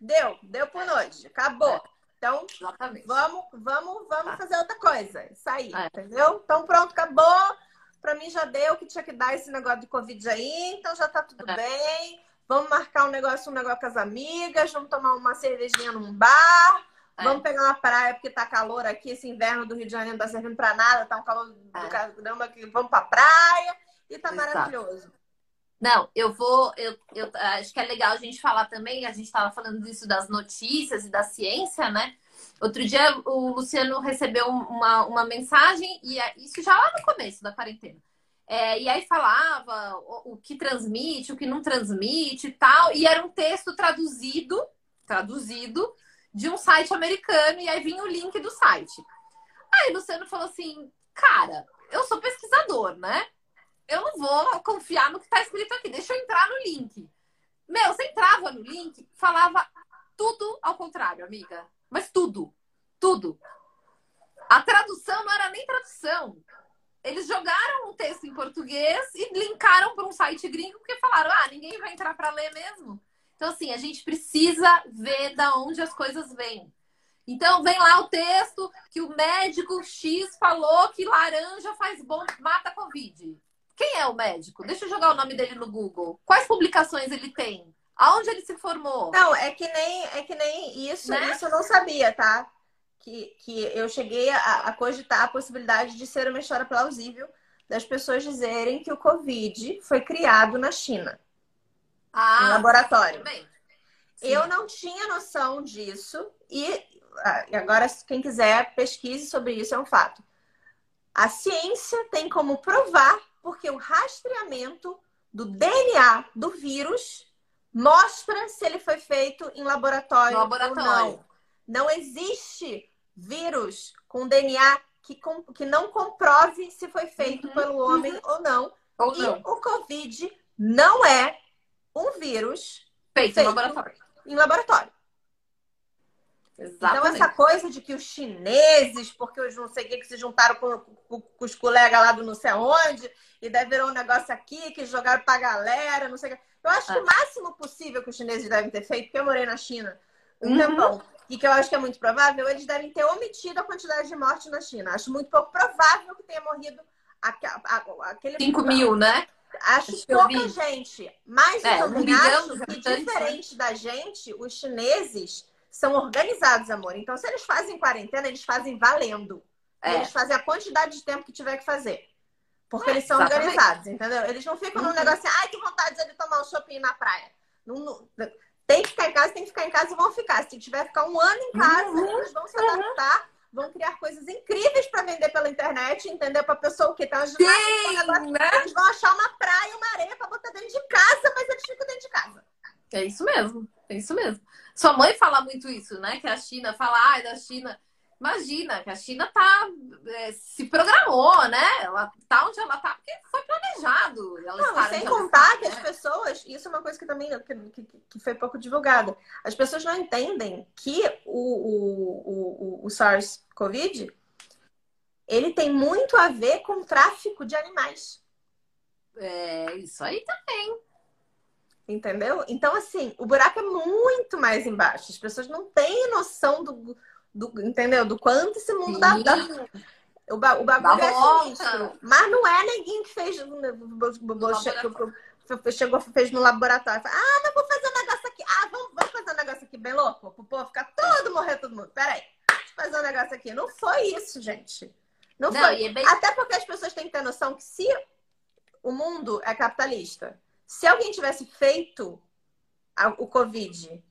deu, deu por noite, acabou. Então, Exatamente. vamos, vamos, vamos Tá. fazer outra coisa. Isso aí, É. entendeu? Então, pronto, acabou. Pra mim já deu o que tinha que dar esse negócio de Covid aí, então já tá tudo É. bem. Vamos marcar um negócio, um negócio com as amigas, vamos tomar uma cervejinha num bar. É. Vamos pegar uma praia porque tá calor aqui, esse inverno do Rio de Janeiro não tá servindo pra nada, tá um calor do É. caramba que vamos pra praia e tá Exato. maravilhoso. Não, eu vou. Eu, eu acho que é legal a gente falar também. A gente estava falando disso das notícias e da ciência, né? Outro dia o Luciano recebeu um, uma, uma mensagem, e é- isso já lá no começo da quarentena. É, e aí falava o, o que transmite, o que não transmite e tal. E era um texto traduzido, traduzido, de um site americano, e aí vinha o link do site. Aí o Luciano falou assim: cara, eu sou pesquisador, né? Eu não vou confiar no que está escrito aqui. Deixa eu entrar no link. Meu, você entrava no link, falava tudo ao contrário, amiga. Mas tudo. Tudo. A tradução não era nem tradução. Eles jogaram um texto em português e linkaram para um site gringo porque falaram: ah, ninguém vai entrar para ler mesmo. Então, assim, a gente precisa ver da onde as coisas vêm. Então, vem lá o texto que o médico X falou que laranja faz bom, mata Covid. Quem é o médico? Deixa eu jogar o nome dele no Google. Quais publicações ele tem? Aonde ele se formou? Não, é que nem, é que nem isso, Né? isso eu não sabia, tá? Que, que eu cheguei a, a cogitar a possibilidade de ser uma história plausível das pessoas dizerem que o Covid foi criado na China, em Ah, laboratório. também. Eu não tinha noção disso e agora quem quiser pesquise sobre isso é um fato. A ciência tem como provar porque o rastreamento do DNA do vírus mostra se ele foi feito em laboratório, laboratório. ou não. Não existe vírus com DNA que, com- que não comprove se foi feito Uhum, pelo homem ou não. Ou E não. o Covid não é um vírus Feito, feito. no laboratório. em laboratório. Então, Exatamente. essa coisa de que os chineses, porque os não sei o que, que se juntaram com, com- com os colegas lá do não sei aonde, e daí virou um negócio aqui que jogaram pra galera, não sei o que. Eu acho que É. o máximo possível que os chineses devem ter feito, porque eu morei na China um Uhum. tempão, e que eu acho que é muito provável, eles devem ter omitido a quantidade de mortes na China. Acho muito pouco provável que tenha morrido aquele 5 mil, né? Acho Acho pouca vi. gente. Mas É, eu um também acho que, né? diferente da gente, os chineses são organizados, amor. Então, se eles fazem quarentena, eles fazem valendo. É. Eles fazem a quantidade de tempo que tiver que fazer. Porque eles são exatamente. organizados, entendeu? Eles não ficam num Uhum. negócio assim, ai, que vontade de tomar um shopping na praia. Não- não- tem que ficar em casa, tem que ficar em casa e vão ficar. Se tiver que ficar um ano em casa, Uhum. eles vão se adaptar, vão criar coisas incríveis para vender pela internet, entendeu? Pra pessoa o quê? Tem uma ginástica, Sim, né? eles vão achar uma praia, uma areia pra botar dentro de casa, mas eles ficam dentro de casa. É isso mesmo. É isso mesmo. Sua mãe fala muito isso, né? Que a China fala, ai, da China. Imagina que a China tá, é, se programou, né? Ela tá onde ela tá porque foi planejado. Não, sem contar que as pessoas, isso é uma coisa que também que, que, foi pouco divulgada. As pessoas não entendem que o, o, o, o SARS-CoV ele tem muito a ver com tráfico de animais. É, isso aí também. Entendeu? Então, assim, o buraco é muito mais embaixo. As pessoas não têm noção do, do entendeu? Do quanto esse mundo dá, dá. O, ba, o bagulho é sinistro. Mas não é ninguém que fez. Chegou, fez no laboratório. Ah, mas vou fazer um negócio aqui. Ah, vamos, vamos fazer um negócio aqui bem louco? Pro povo ficar todo morrer todo mundo. Peraí, deixa eu fazer um negócio aqui. Não foi isso, gente. Não, não foi. É bem... Até porque as pessoas têm que ter noção que se o mundo é capitalista, se alguém tivesse feito o Covid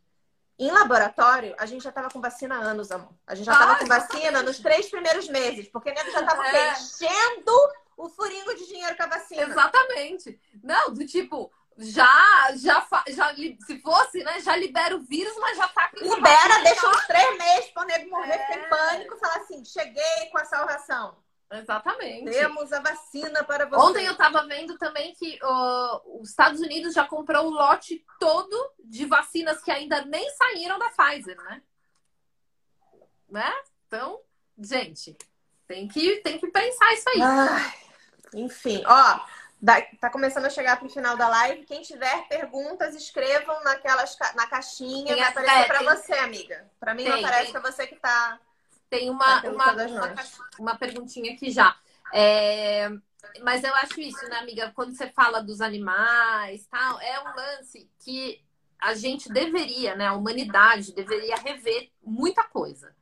em laboratório, a gente já estava com vacina há anos, amor. A gente já estava ah, com vacina nos três primeiros meses, porque nego já estava é. enchendo o furingo de dinheiro com a vacina. Exatamente. Não, do tipo, já, já, já se fosse, né, já libera o vírus, mas já tá com Libera, deixa uns três meses para o nego morrer, é. ficar em pânico, falar assim, cheguei com a salvação. Exatamente. Temos a vacina para você. Ontem eu estava vendo também que uh, os Estados Unidos já comprou o lote todo de vacinas que ainda nem saíram da Pfizer, né? Né? Então, gente, tem que, tem que pensar isso aí. Ai, enfim, ó, tá começando a chegar pro final da live. Quem tiver perguntas, escrevam naquelas, na caixinha. Tem vai aparecer para você, amiga. Para mim tem, não aparece para você que tá tem uma, uma, uma, uma, perguntinha aqui já. É, mas eu acho isso, né, amiga? Quando você fala dos animais, tal, é um lance que a gente deveria, né? A humanidade deveria rever muita coisa.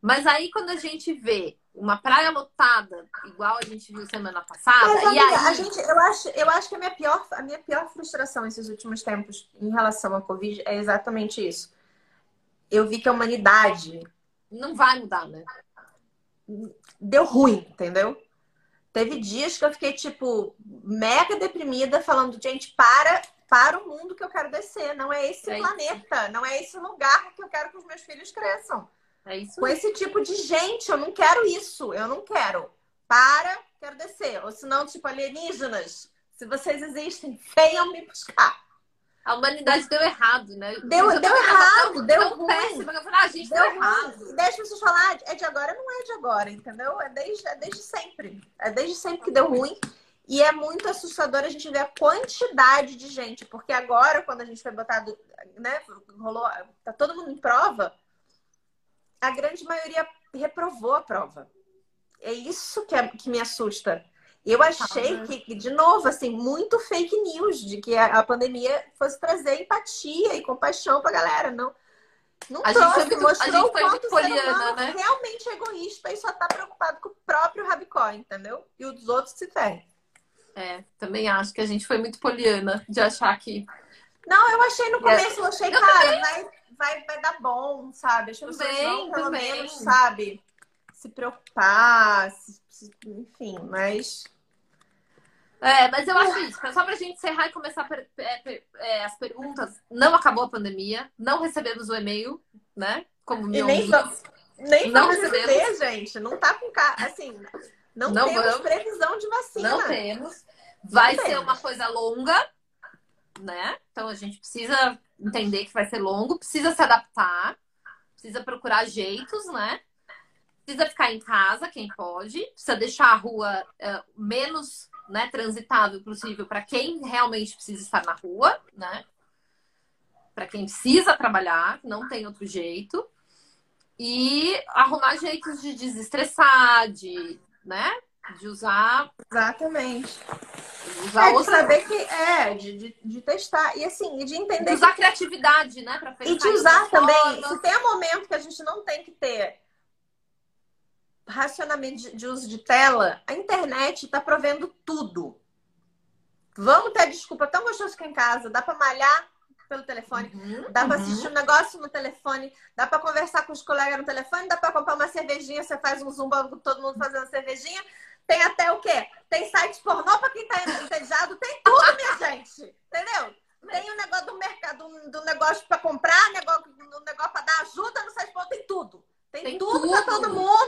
Mas aí quando a gente vê uma praia lotada, igual a gente viu semana passada, Mas, amiga, aí... a gente, eu acho, eu acho que a minha pior, a minha pior frustração esses últimos tempos em relação à Covid é exatamente isso. Eu vi que a humanidade não vai mudar, né? Deu ruim, entendeu? Teve dias que eu fiquei, tipo, mega deprimida, falando, gente, para, para o mundo que eu quero descer. Não é esse é planeta, isso. não é esse lugar que eu quero que os meus filhos cresçam. É isso. Com esse tipo de gente, eu não quero isso, eu não quero. Para, quero descer. Ou senão, tipo, alienígenas, se vocês existem, venham me buscar. A humanidade deu errado, né? Deu, deu errado, tão, deu tão ruim. Péssima, eu falei, ah, gente, deu, deu errado. Deixa pessoas falar, é de agora, não é de agora, entendeu? É desde, é desde sempre. É desde sempre que deu ruim. E é muito assustador a gente ver a quantidade de gente, porque agora, quando a gente foi botado, né, rolou, tá todo mundo em prova, a grande maioria reprovou a prova. É isso que, é, que me assusta. Eu achei que, de novo, assim, muito fake news de que a, pandemia fosse trazer empatia e compaixão pra galera. Não, não a trouxe, gente mostrou a gente foi o quanto poliana, né? realmente é egoísta e só tá preocupado com o próprio rabicó, entendeu? E os outros se ferem. É, também acho que a gente foi muito poliana de achar que. Não, eu achei no começo, eu achei, eu cara, vai, vai, vai dar bom, sabe? As pessoas vão, pelo menos, sabe, se preocupar, se, se, enfim, mas é, mas eu acho isso. Só pra gente encerrar e começar per, é, é, as perguntas. Não acabou a pandemia, não recebemos o e-mail, né? Como e nem, só, nem não recebemos. Receber, gente. Não tá com cara. Assim, não, não temos vamos. previsão de vacina. Não temos. Vai não ser temos. uma coisa longa, né? Então a gente precisa entender que vai ser longo, precisa se adaptar, precisa procurar jeitos, né? Precisa ficar em casa, quem pode, precisa deixar a rua uh, menos né, transitável possível para quem realmente precisa estar na rua, né? Para quem precisa trabalhar, não tem outro jeito. E arrumar jeitos de desestressar, de, né? De usar. Exatamente. De usar é, outra... de saber que é, de, de, de, testar. E assim, e de entender. De usar que... criatividade, né? Pra e de usar também. Se tem um momento que a gente não tem que ter racionamento de uso de tela, a internet está provendo tudo. Vamos ter desculpa tão gostoso que em casa, dá para malhar pelo telefone, uhum, dá para uhum. assistir um negócio no telefone, dá para conversar com os colegas no telefone, dá para comprar uma cervejinha, você faz um zumba com todo mundo fazendo cervejinha. Tem até o quê? Tem site pornô para quem tá entediado, tem tudo, minha gente. Entendeu? tem o negócio do mercado, do, do negócio para comprar, negócio, do negócio para dar ajuda, não sei se tem tudo. Tem, tem tudo, tudo. para todo mundo.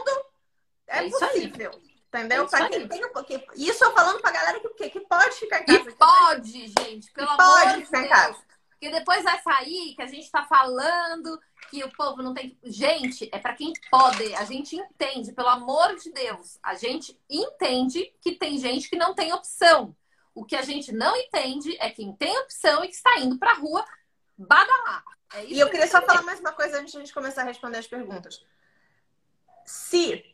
É, é possível. Aí. Entendeu? É pra quem tem um. Isso eu falando pra galera que, que pode ficar em casa. Que pode, gente, pelo que amor pode ficar. Em casa. Porque depois vai sair que a gente tá falando que o povo não tem. Gente, é para quem pode. A gente entende, pelo amor de Deus. A gente entende que tem gente que não tem opção. O que a gente não entende é quem tem opção e que está indo pra rua badalar. É e eu queria só falar mais uma coisa antes de a gente começar a responder as perguntas. Se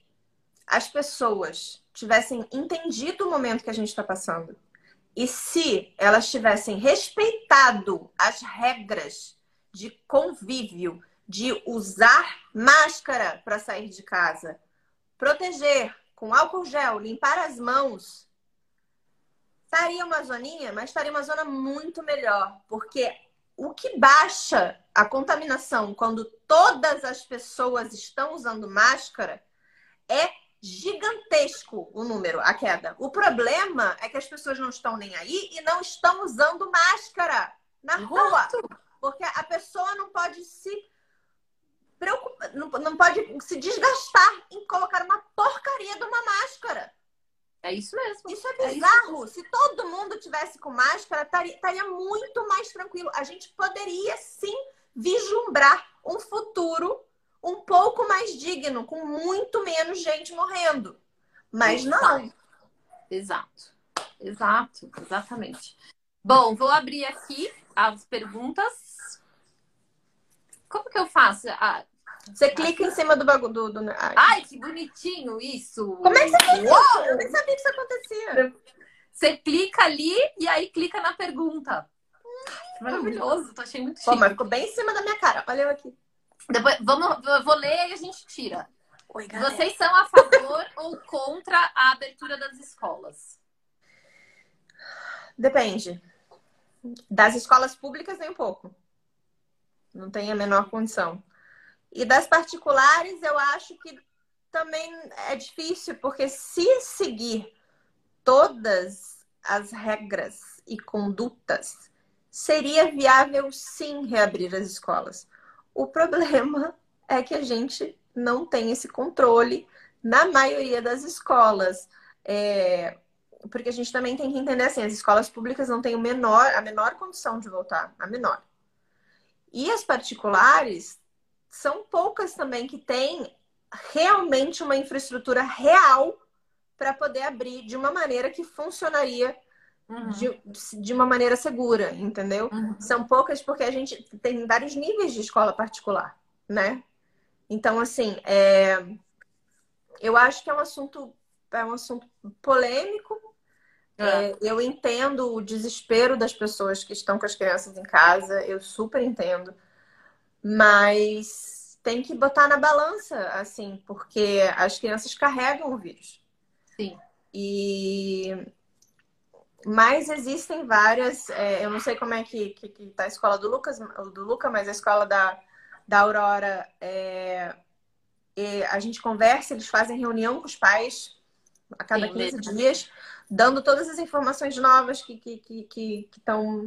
as pessoas tivessem entendido o momento que a gente está passando e se elas tivessem respeitado as regras de convívio, de usar máscara para sair de casa, proteger com álcool gel, limpar as mãos, estaria uma zoninha, mas estaria uma zona muito melhor, porque o que baixa a contaminação quando todas as pessoas estão usando máscara é gigantesco o número, a queda. O problema é que as pessoas não estão nem aí e não estão usando máscara na rua. Porque a pessoa não pode se preocupar, não, não pode se desgastar em colocar uma porcaria de uma máscara. É isso mesmo. Isso é bizarro. É isso. Se todo mundo tivesse com máscara, estaria muito mais tranquilo. A gente poderia sim vislumbrar um futuro um pouco mais digno, com muito menos gente morrendo. Mas Exato. não. Exato. Exato, exatamente. Bom, vou abrir aqui as perguntas. Como que eu faço? Ah, você clica em cima do bagulho do, do... Ai. Ai. que bonitinho isso! Como é que você fez isso? Eu nem sabia que isso acontecia. Você clica ali e aí clica na pergunta. Que maravilhoso, tô achei muito chique. Pô, mas ficou bem em cima da minha cara. Olha eu aqui. Depois, vamos, eu vou ler e a gente tira. Oi, Vocês são a favor ou contra a abertura das escolas? Depende. Das escolas públicas, nem um pouco. Não tem a menor condição. E das particulares, eu acho que também é difícil, porque se seguir todas as regras e condutas, seria viável sim reabrir as escolas. O problema é que a gente não tem esse controle na maioria das escolas. É... Porque a gente também tem que entender assim, as escolas públicas não têm o menor, a menor condição de voltar, a menor. E as particulares são poucas também que têm realmente uma infraestrutura real para poder abrir de uma maneira que funcionaria Uhum. De, de uma maneira segura, entendeu? Uhum. São poucas porque a gente tem vários níveis de escola particular, né? Então, assim, é... eu acho que é um assunto, é um assunto polêmico. É. É, eu entendo o desespero das pessoas que estão com as crianças em casa, eu super entendo. Mas tem que botar na balança, assim, porque as crianças carregam o vírus. Sim. E mas existem várias, é, eu não sei como é que, que, que tá a escola do Lucas, do Luca, mas a escola da, da Aurora, é, a gente conversa, eles fazem reunião com os pais a cada Sim, 15 mesmo. dias, dando todas as informações novas que estão que, que, que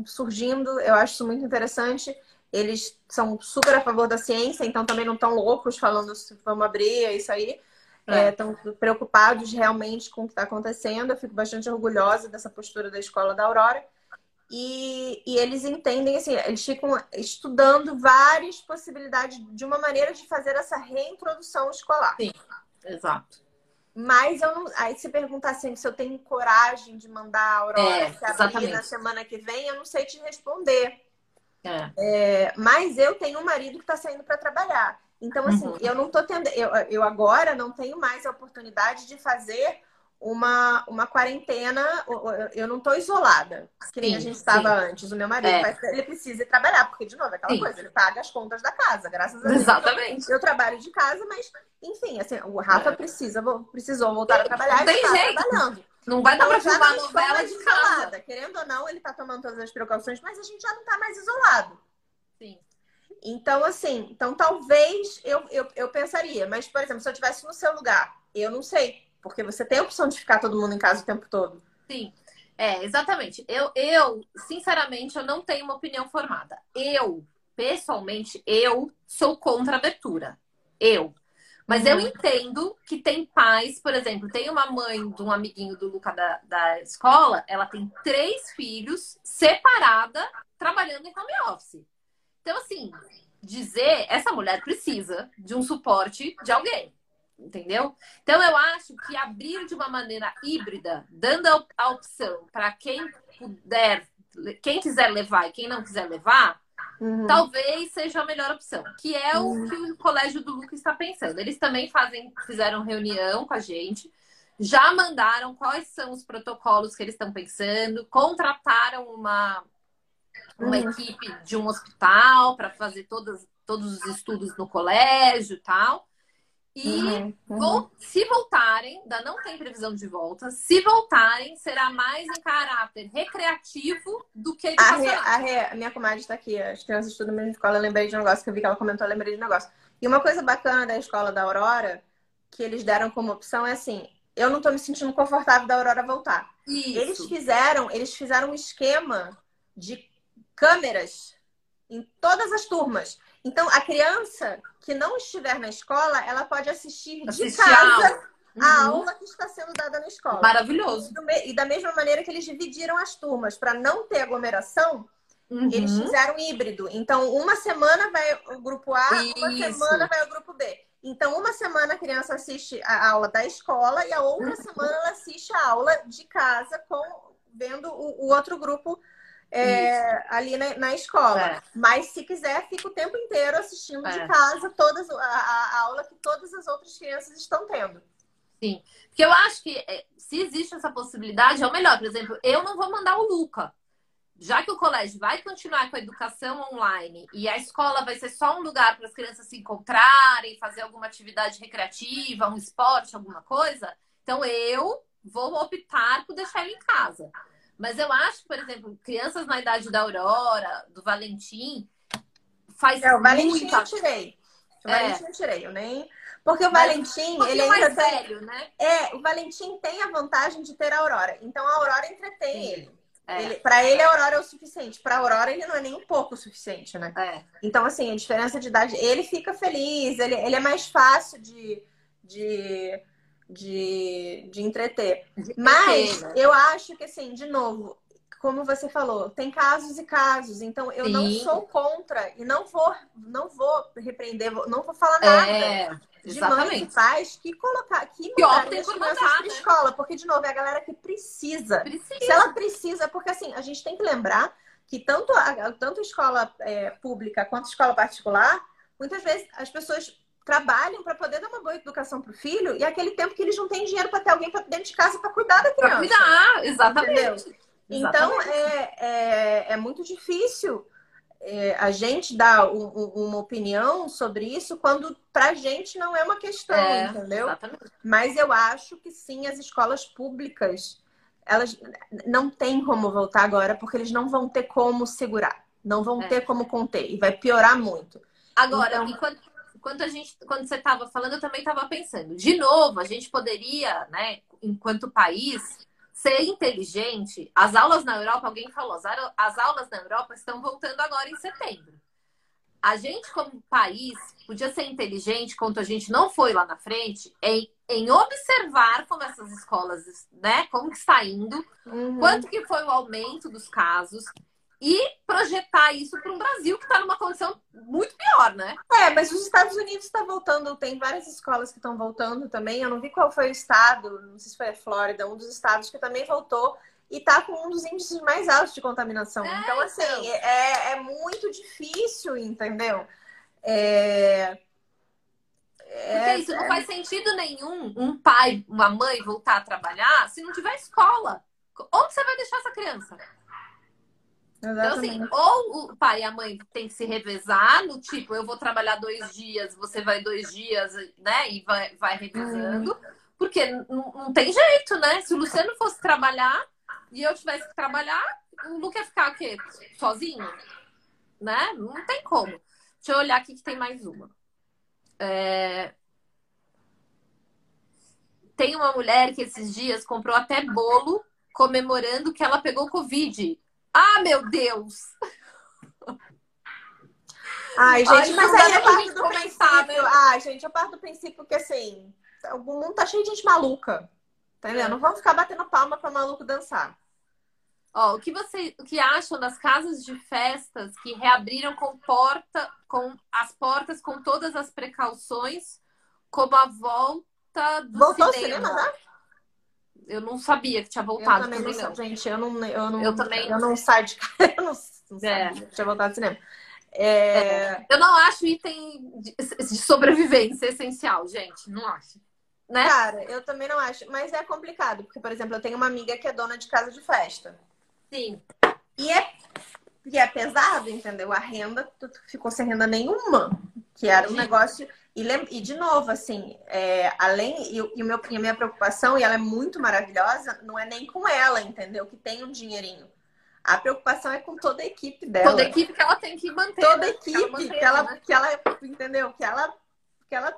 surgindo. Eu acho isso muito interessante. Eles são super a favor da ciência, então também não estão loucos falando se vamos abrir, é isso aí estão é. é, preocupados realmente com o que está acontecendo. Eu fico bastante orgulhosa dessa postura da escola da Aurora. E, e, eles entendem, assim, eles ficam estudando várias possibilidades de uma maneira de fazer essa reintrodução escolar. Sim, exato. Mas eu não. Aí se perguntar assim, se eu tenho coragem de mandar a Aurora é, se abrir na semana que vem, eu não sei te responder. É. É, mas eu tenho um marido que está saindo para trabalhar. Então, assim, uhum. eu não tô tendo. Eu, eu agora não tenho mais a oportunidade de fazer uma, uma quarentena. Eu não tô isolada, que nem sim, a gente estava antes. O meu marido, é. ele precisa ir trabalhar, porque, de novo, é aquela sim. coisa, ele paga as contas da casa, graças a Deus. Exatamente. Eu trabalho de casa, mas, enfim, assim, o Rafa é. precisa, precisou voltar a trabalhar e está trabalhando. Não vai dar então, pra filmar novela de isolada. Querendo ou não, ele tá tomando todas as precauções, mas a gente já não tá mais isolado. Sim. Então, assim, então talvez eu, eu, eu pensaria, mas, por exemplo, se eu estivesse no seu lugar, eu não sei, porque você tem a opção de ficar todo mundo em casa o tempo todo. Sim. É, exatamente. Eu, eu, sinceramente, eu não tenho uma opinião formada. Eu, pessoalmente, eu sou contra a abertura. Eu. Mas uhum. eu entendo que tem pais, por exemplo, tem uma mãe de um amiguinho do Luca da, da escola, ela tem três filhos, separada, trabalhando em home office. Então, assim, dizer, essa mulher precisa de um suporte de alguém entendeu? Então eu acho que abrir de uma maneira híbrida, dando a opção para quem puder, quem quiser levar e quem não quiser levar, uhum. talvez seja a melhor opção, que é o uhum. que o colégio do Lucas está pensando. Eles também fazem, fizeram reunião com a gente, já mandaram quais são os protocolos que eles estão pensando, contrataram uma uma uhum. equipe de um hospital para fazer todas, todos os estudos no colégio e tal. E uhum, uhum. se voltarem, ainda não tem previsão de volta, se voltarem, será mais em caráter recreativo do que. A, Rê, a, minha comadre está aqui, as crianças estudam na mesma escola, eu lembrei de um negócio que eu vi que ela comentou, eu lembrei de um negócio. E uma coisa bacana da escola da Aurora, que eles deram como opção, é assim, eu não estou me sentindo confortável da Aurora voltar. Isso. Eles fizeram, eles fizeram um esquema de câmeras em todas as turmas. Então, a criança que não estiver na escola, ela pode assistir, de casa a, a uhum. aula que está sendo dada na escola. Maravilhoso. E, da mesma maneira que eles dividiram as turmas para não ter aglomeração, uhum. eles fizeram híbrido. Então, uma semana vai o grupo A, Isso. uma semana vai o grupo B. Então, uma semana a criança assiste a aula da escola e a outra semana ela assiste a aula de casa com vendo o, o outro grupo é, ali na, na escola. É. Mas se quiser, fica o tempo inteiro assistindo é. de casa todas, a, a, aula que todas as outras crianças estão tendo. Sim. Porque eu acho que é, se existe essa possibilidade, é o melhor. Por exemplo, eu não vou mandar o Luca. Já que o colégio vai continuar com a educação online e a escola vai ser só um lugar para as crianças se encontrarem, fazer alguma atividade recreativa, um esporte, alguma coisa, então eu vou optar por deixar ele em casa. Mas eu acho, por exemplo, crianças na idade da Aurora, do Valentim, faz é, o Valentim muita... eu tirei. O é. Valentim eu tirei, eu nem... Porque o Valentim, um ele ainda mais tem... velho, né? É, o Valentim tem a vantagem de ter a Aurora. Então a Aurora entretém Sim. ele. É. Ele, para ele, a Aurora é o suficiente. Para a Aurora, ele não é nem um pouco o suficiente, né? É. Então, assim, a diferença de idade, ele fica feliz, ele, ele é mais fácil de, de de, de entreter. De Mas né? eu acho que, assim, de novo, como você falou, tem casos e casos. Então, eu Sim. não sou contra e não vou, não vou repreender, não vou falar nada. É, de mães e pais que colocar, que, optem por mandar, para né? escola. Porque, de novo, é a galera que precisa. precisa. Se ela precisa, porque assim, a gente tem que lembrar que tanto a, tanto a escola é, pública quanto a escola particular, muitas vezes as pessoas trabalham para poder dar uma boa educação para o filho e é aquele tempo que eles não têm dinheiro para ter alguém pra, dentro de casa para cuidar da criança. Pra cuidar, exatamente. Entendeu? Então é, é, é, muito difícil é, a gente dar um, um, uma opinião sobre isso quando para a gente não é uma questão, é, entendeu? Exatamente. Mas eu acho que sim, as escolas públicas elas não têm como voltar agora porque eles não vão ter como segurar, não vão é. ter como conter e vai piorar muito. Agora, então... enquanto quando a gente, quando você estava falando, eu também estava pensando. De novo, a gente poderia, né, enquanto país, ser inteligente. As aulas na Europa, alguém falou, as aulas na Europa estão voltando agora em setembro. A gente, como país, podia ser inteligente, quanto a gente não foi lá na frente, em, em observar como essas escolas, né, como que está indo, uhum. quanto que foi o aumento dos casos, e projetar isso para um Brasil que está numa condição muito pior, né? É, mas os Estados Unidos está voltando, tem várias escolas que estão voltando também. Eu não vi qual foi o estado, não sei se foi a Flórida, um dos estados que também voltou e está com um dos índices mais altos de contaminação. É, então, assim, então... É, é muito difícil, entendeu? É... É, Porque isso não faz sentido nenhum um pai, uma mãe voltar a trabalhar se não tiver escola. Onde você vai deixar essa criança? Exatamente. Então, assim, ou o pai e a mãe tem que se revezar, no tipo, eu vou trabalhar dois dias, você vai dois dias, né? E vai, vai revezando. Uhum. Porque não, não tem jeito, né? Se o Luciano fosse trabalhar e eu tivesse que trabalhar, o Lu ia ficar o quê? Sozinho? Né? Não tem como. Deixa eu olhar aqui que tem mais uma. É... Tem uma mulher que esses dias comprou até bolo comemorando que ela pegou Covid. Ah, meu Deus! Ai, gente, Ai, mas aí eu parto do princípio. Né? Ai, gente, eu parto do princípio que assim, o mundo tá cheio de gente maluca. Entendeu? É. Não vamos ficar batendo palma para maluco dançar. Ó, o que você, o que acham das casas de festas que reabriram com porta, com as portas com todas as precauções, como a volta do Voltou cinema? cinema né? Eu não sabia que tinha voltado. Eu também, não, gente. Eu não, eu não, eu também. Eu não saio de casa. Eu não, não é. que tinha voltado ao cinema. É... Eu não acho item de, sobrevivência essencial, gente. Não acho. Né? Cara, eu também não acho. Mas é complicado, porque, por exemplo, eu tenho uma amiga que é dona de casa de festa. Sim. E é, e é pesado, entendeu? A renda ficou sem renda nenhuma. Que era um negócio. E, e de novo, assim, é, além. E, e, meu, e a minha preocupação, e ela é muito maravilhosa, não é nem com ela, entendeu? Que tem um dinheirinho. A preocupação é com toda a equipe dela. Toda a equipe que ela tem que manter. Toda a né? equipe que ela, mantém, que, ela né? que ela, entendeu? Que ela, que ela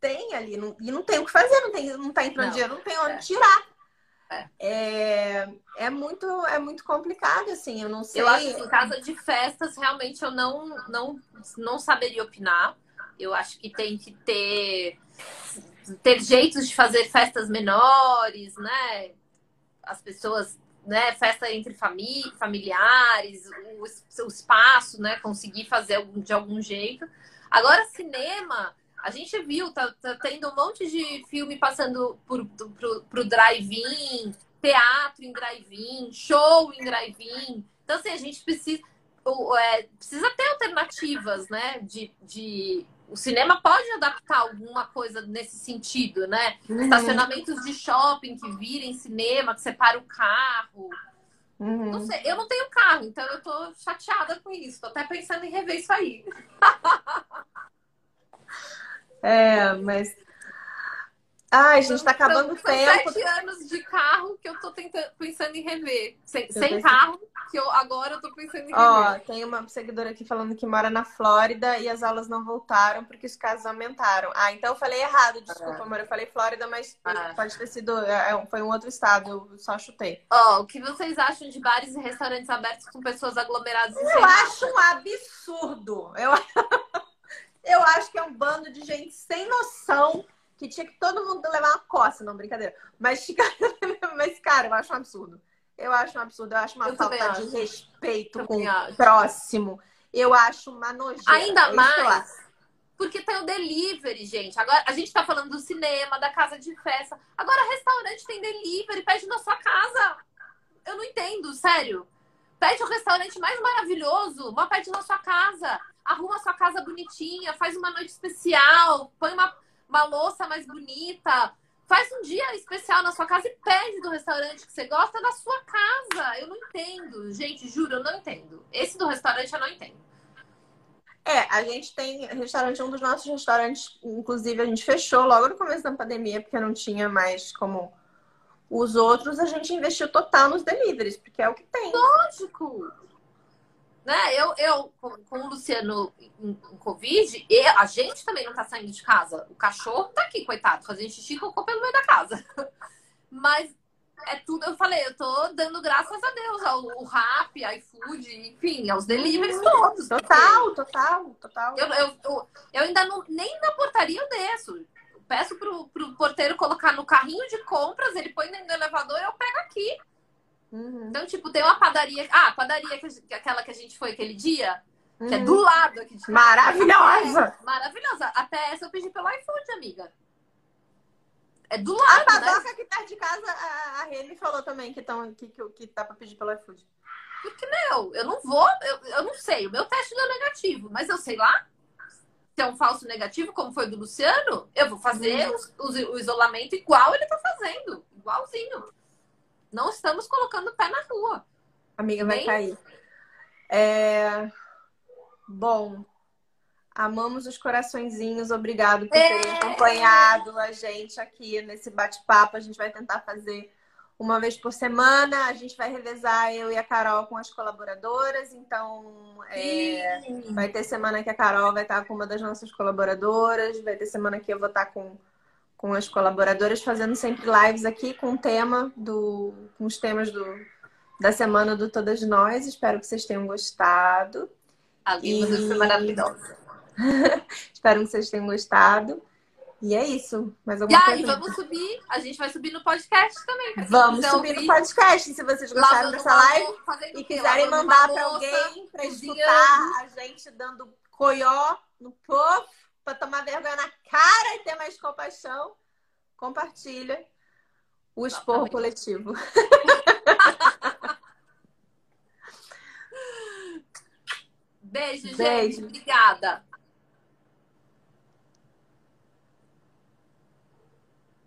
tem ali. Não, e não tem o que fazer, não, tem, não tá entrando não, dinheiro, não tem onde é. tirar. É. é. É, muito, é muito complicado, assim, eu não sei. Eu acho que em casa de festas, realmente, eu não, não, não saberia opinar. Eu acho que tem que ter, ter jeitos de fazer festas menores, né? As pessoas, né? Festa entre famí familiares, o, o espaço, né? Conseguir fazer de algum jeito. Agora, cinema, a gente viu, tá, tá tendo um monte de filme passando por, pro, pro drive-in, teatro em drive-in, show em drive-in. Então, assim, a gente precisa, é, precisa ter alternativas, né? De, de... O cinema pode adaptar alguma coisa nesse sentido, né? Uhum. Estacionamentos de shopping que virem cinema, que separa o carro. Uhum. Não sei, eu não tenho carro, então eu tô chateada com isso. Tô até pensando em rever isso aí. É, mas. Ai, gente, tá acabando o tempo. sete anos de carro que eu tô tentando, pensando em rever. Sem, sem carro, que eu agora eu tô pensando em. Ó, tem uma seguidora aqui falando que mora na Flórida e as aulas não voltaram porque os casos aumentaram. Ah, então eu falei errado, desculpa, ah. amor. Eu falei Flórida, mas ah. pode ter sido. É, é, foi um outro estado, eu só chutei. Ó, o que vocês acham de bares e restaurantes abertos com pessoas aglomeradas? Eu acho um absurdo. Eu Eu acho que é um bando de gente sem noção que tinha que todo mundo levar uma coça, não, brincadeira. Mas, mas cara, eu acho um absurdo. Eu acho um absurdo, eu acho uma eu falta de respeito com o próximo. Eu acho uma nojeira. Ainda é mais porque tem o delivery, gente. Agora a gente tá falando do cinema, da casa de festa. Agora restaurante tem delivery, pede na sua casa. Eu não entendo, sério. Pede o restaurante mais maravilhoso, mas pede na sua casa arruma sua casa bonitinha, faz uma noite especial, põe uma, uma louça mais bonita, faz um dia especial na sua casa e pede do restaurante que você gosta da sua casa. Eu não entendo, gente, juro, eu não entendo. Esse do restaurante eu não entendo. É, a gente tem restaurante, um dos nossos restaurantes, inclusive a gente fechou logo no começo da pandemia, porque não tinha mais como os outros, a gente investiu total nos deliveries, porque é o que tem. Lógico! Né? Eu, eu com, o Luciano em, em Covid, e a gente também não tá saindo de casa. O cachorro tá aqui, coitado, fazendo xixi e cocô pelo meio da casa. Mas é tudo, eu falei, eu tô dando graças a Deus ao Rap, iFood, enfim, aos deliveries uhum. todos. Total, total, total. Eu, eu, eu, eu, ainda não, nem na portaria eu desço. Peço pro, pro porteiro colocar no carrinho de compras, ele põe do elevador e eu pego aqui. Uhum. Então, tipo, tem uma padaria. Ah, a padaria que, aquela que a gente foi aquele dia, uhum. que é do uhum. lado aqui de Maravilhosa! É, maravilhosa. Até essa eu pedi pelo iFood, amiga. É do lado. A padoca né? que tá de casa, a, a Remy falou também que, tão, que, que, que tá pra pedir pelo iFood. Porque, meu, eu não vou, eu, eu não sei. O meu teste não é negativo, mas eu sei lá. Se é um falso negativo, como foi do Luciano, eu vou fazer uhum. o, o, o isolamento igual ele tá fazendo. Igualzinho. Não estamos colocando o pé na rua. Amiga, vai Nem... cair. É... Bom, amamos os coraçõezinhos. Obrigado por terem é... acompanhado a gente aqui nesse bate-papo. A gente vai tentar fazer uma vez por semana. A gente vai revezar eu e a Carol com as colaboradoras. Então, é... vai ter semana que a Carol vai estar com uma das nossas colaboradoras. Vai ter semana que eu vou estar com com as colaboradoras, fazendo sempre lives aqui com o tema do, com os temas do, da semana do Todas Nós. Espero que vocês tenham gostado. A Lívia e... foi maravilhosa. Espero que vocês tenham gostado. E é isso. Mais alguma e aí, coisa? vamos subir. A gente vai subir no podcast também. Vamos subir ouvir. no podcast. Se vocês gostaram dessa live e quiserem mandar para alguém para escutar a gente dando coió no povo, para tomar vergonha na cara e ter mais compaixão, compartilha o esporro coletivo. Beijo, Beijo, gente. Obrigada.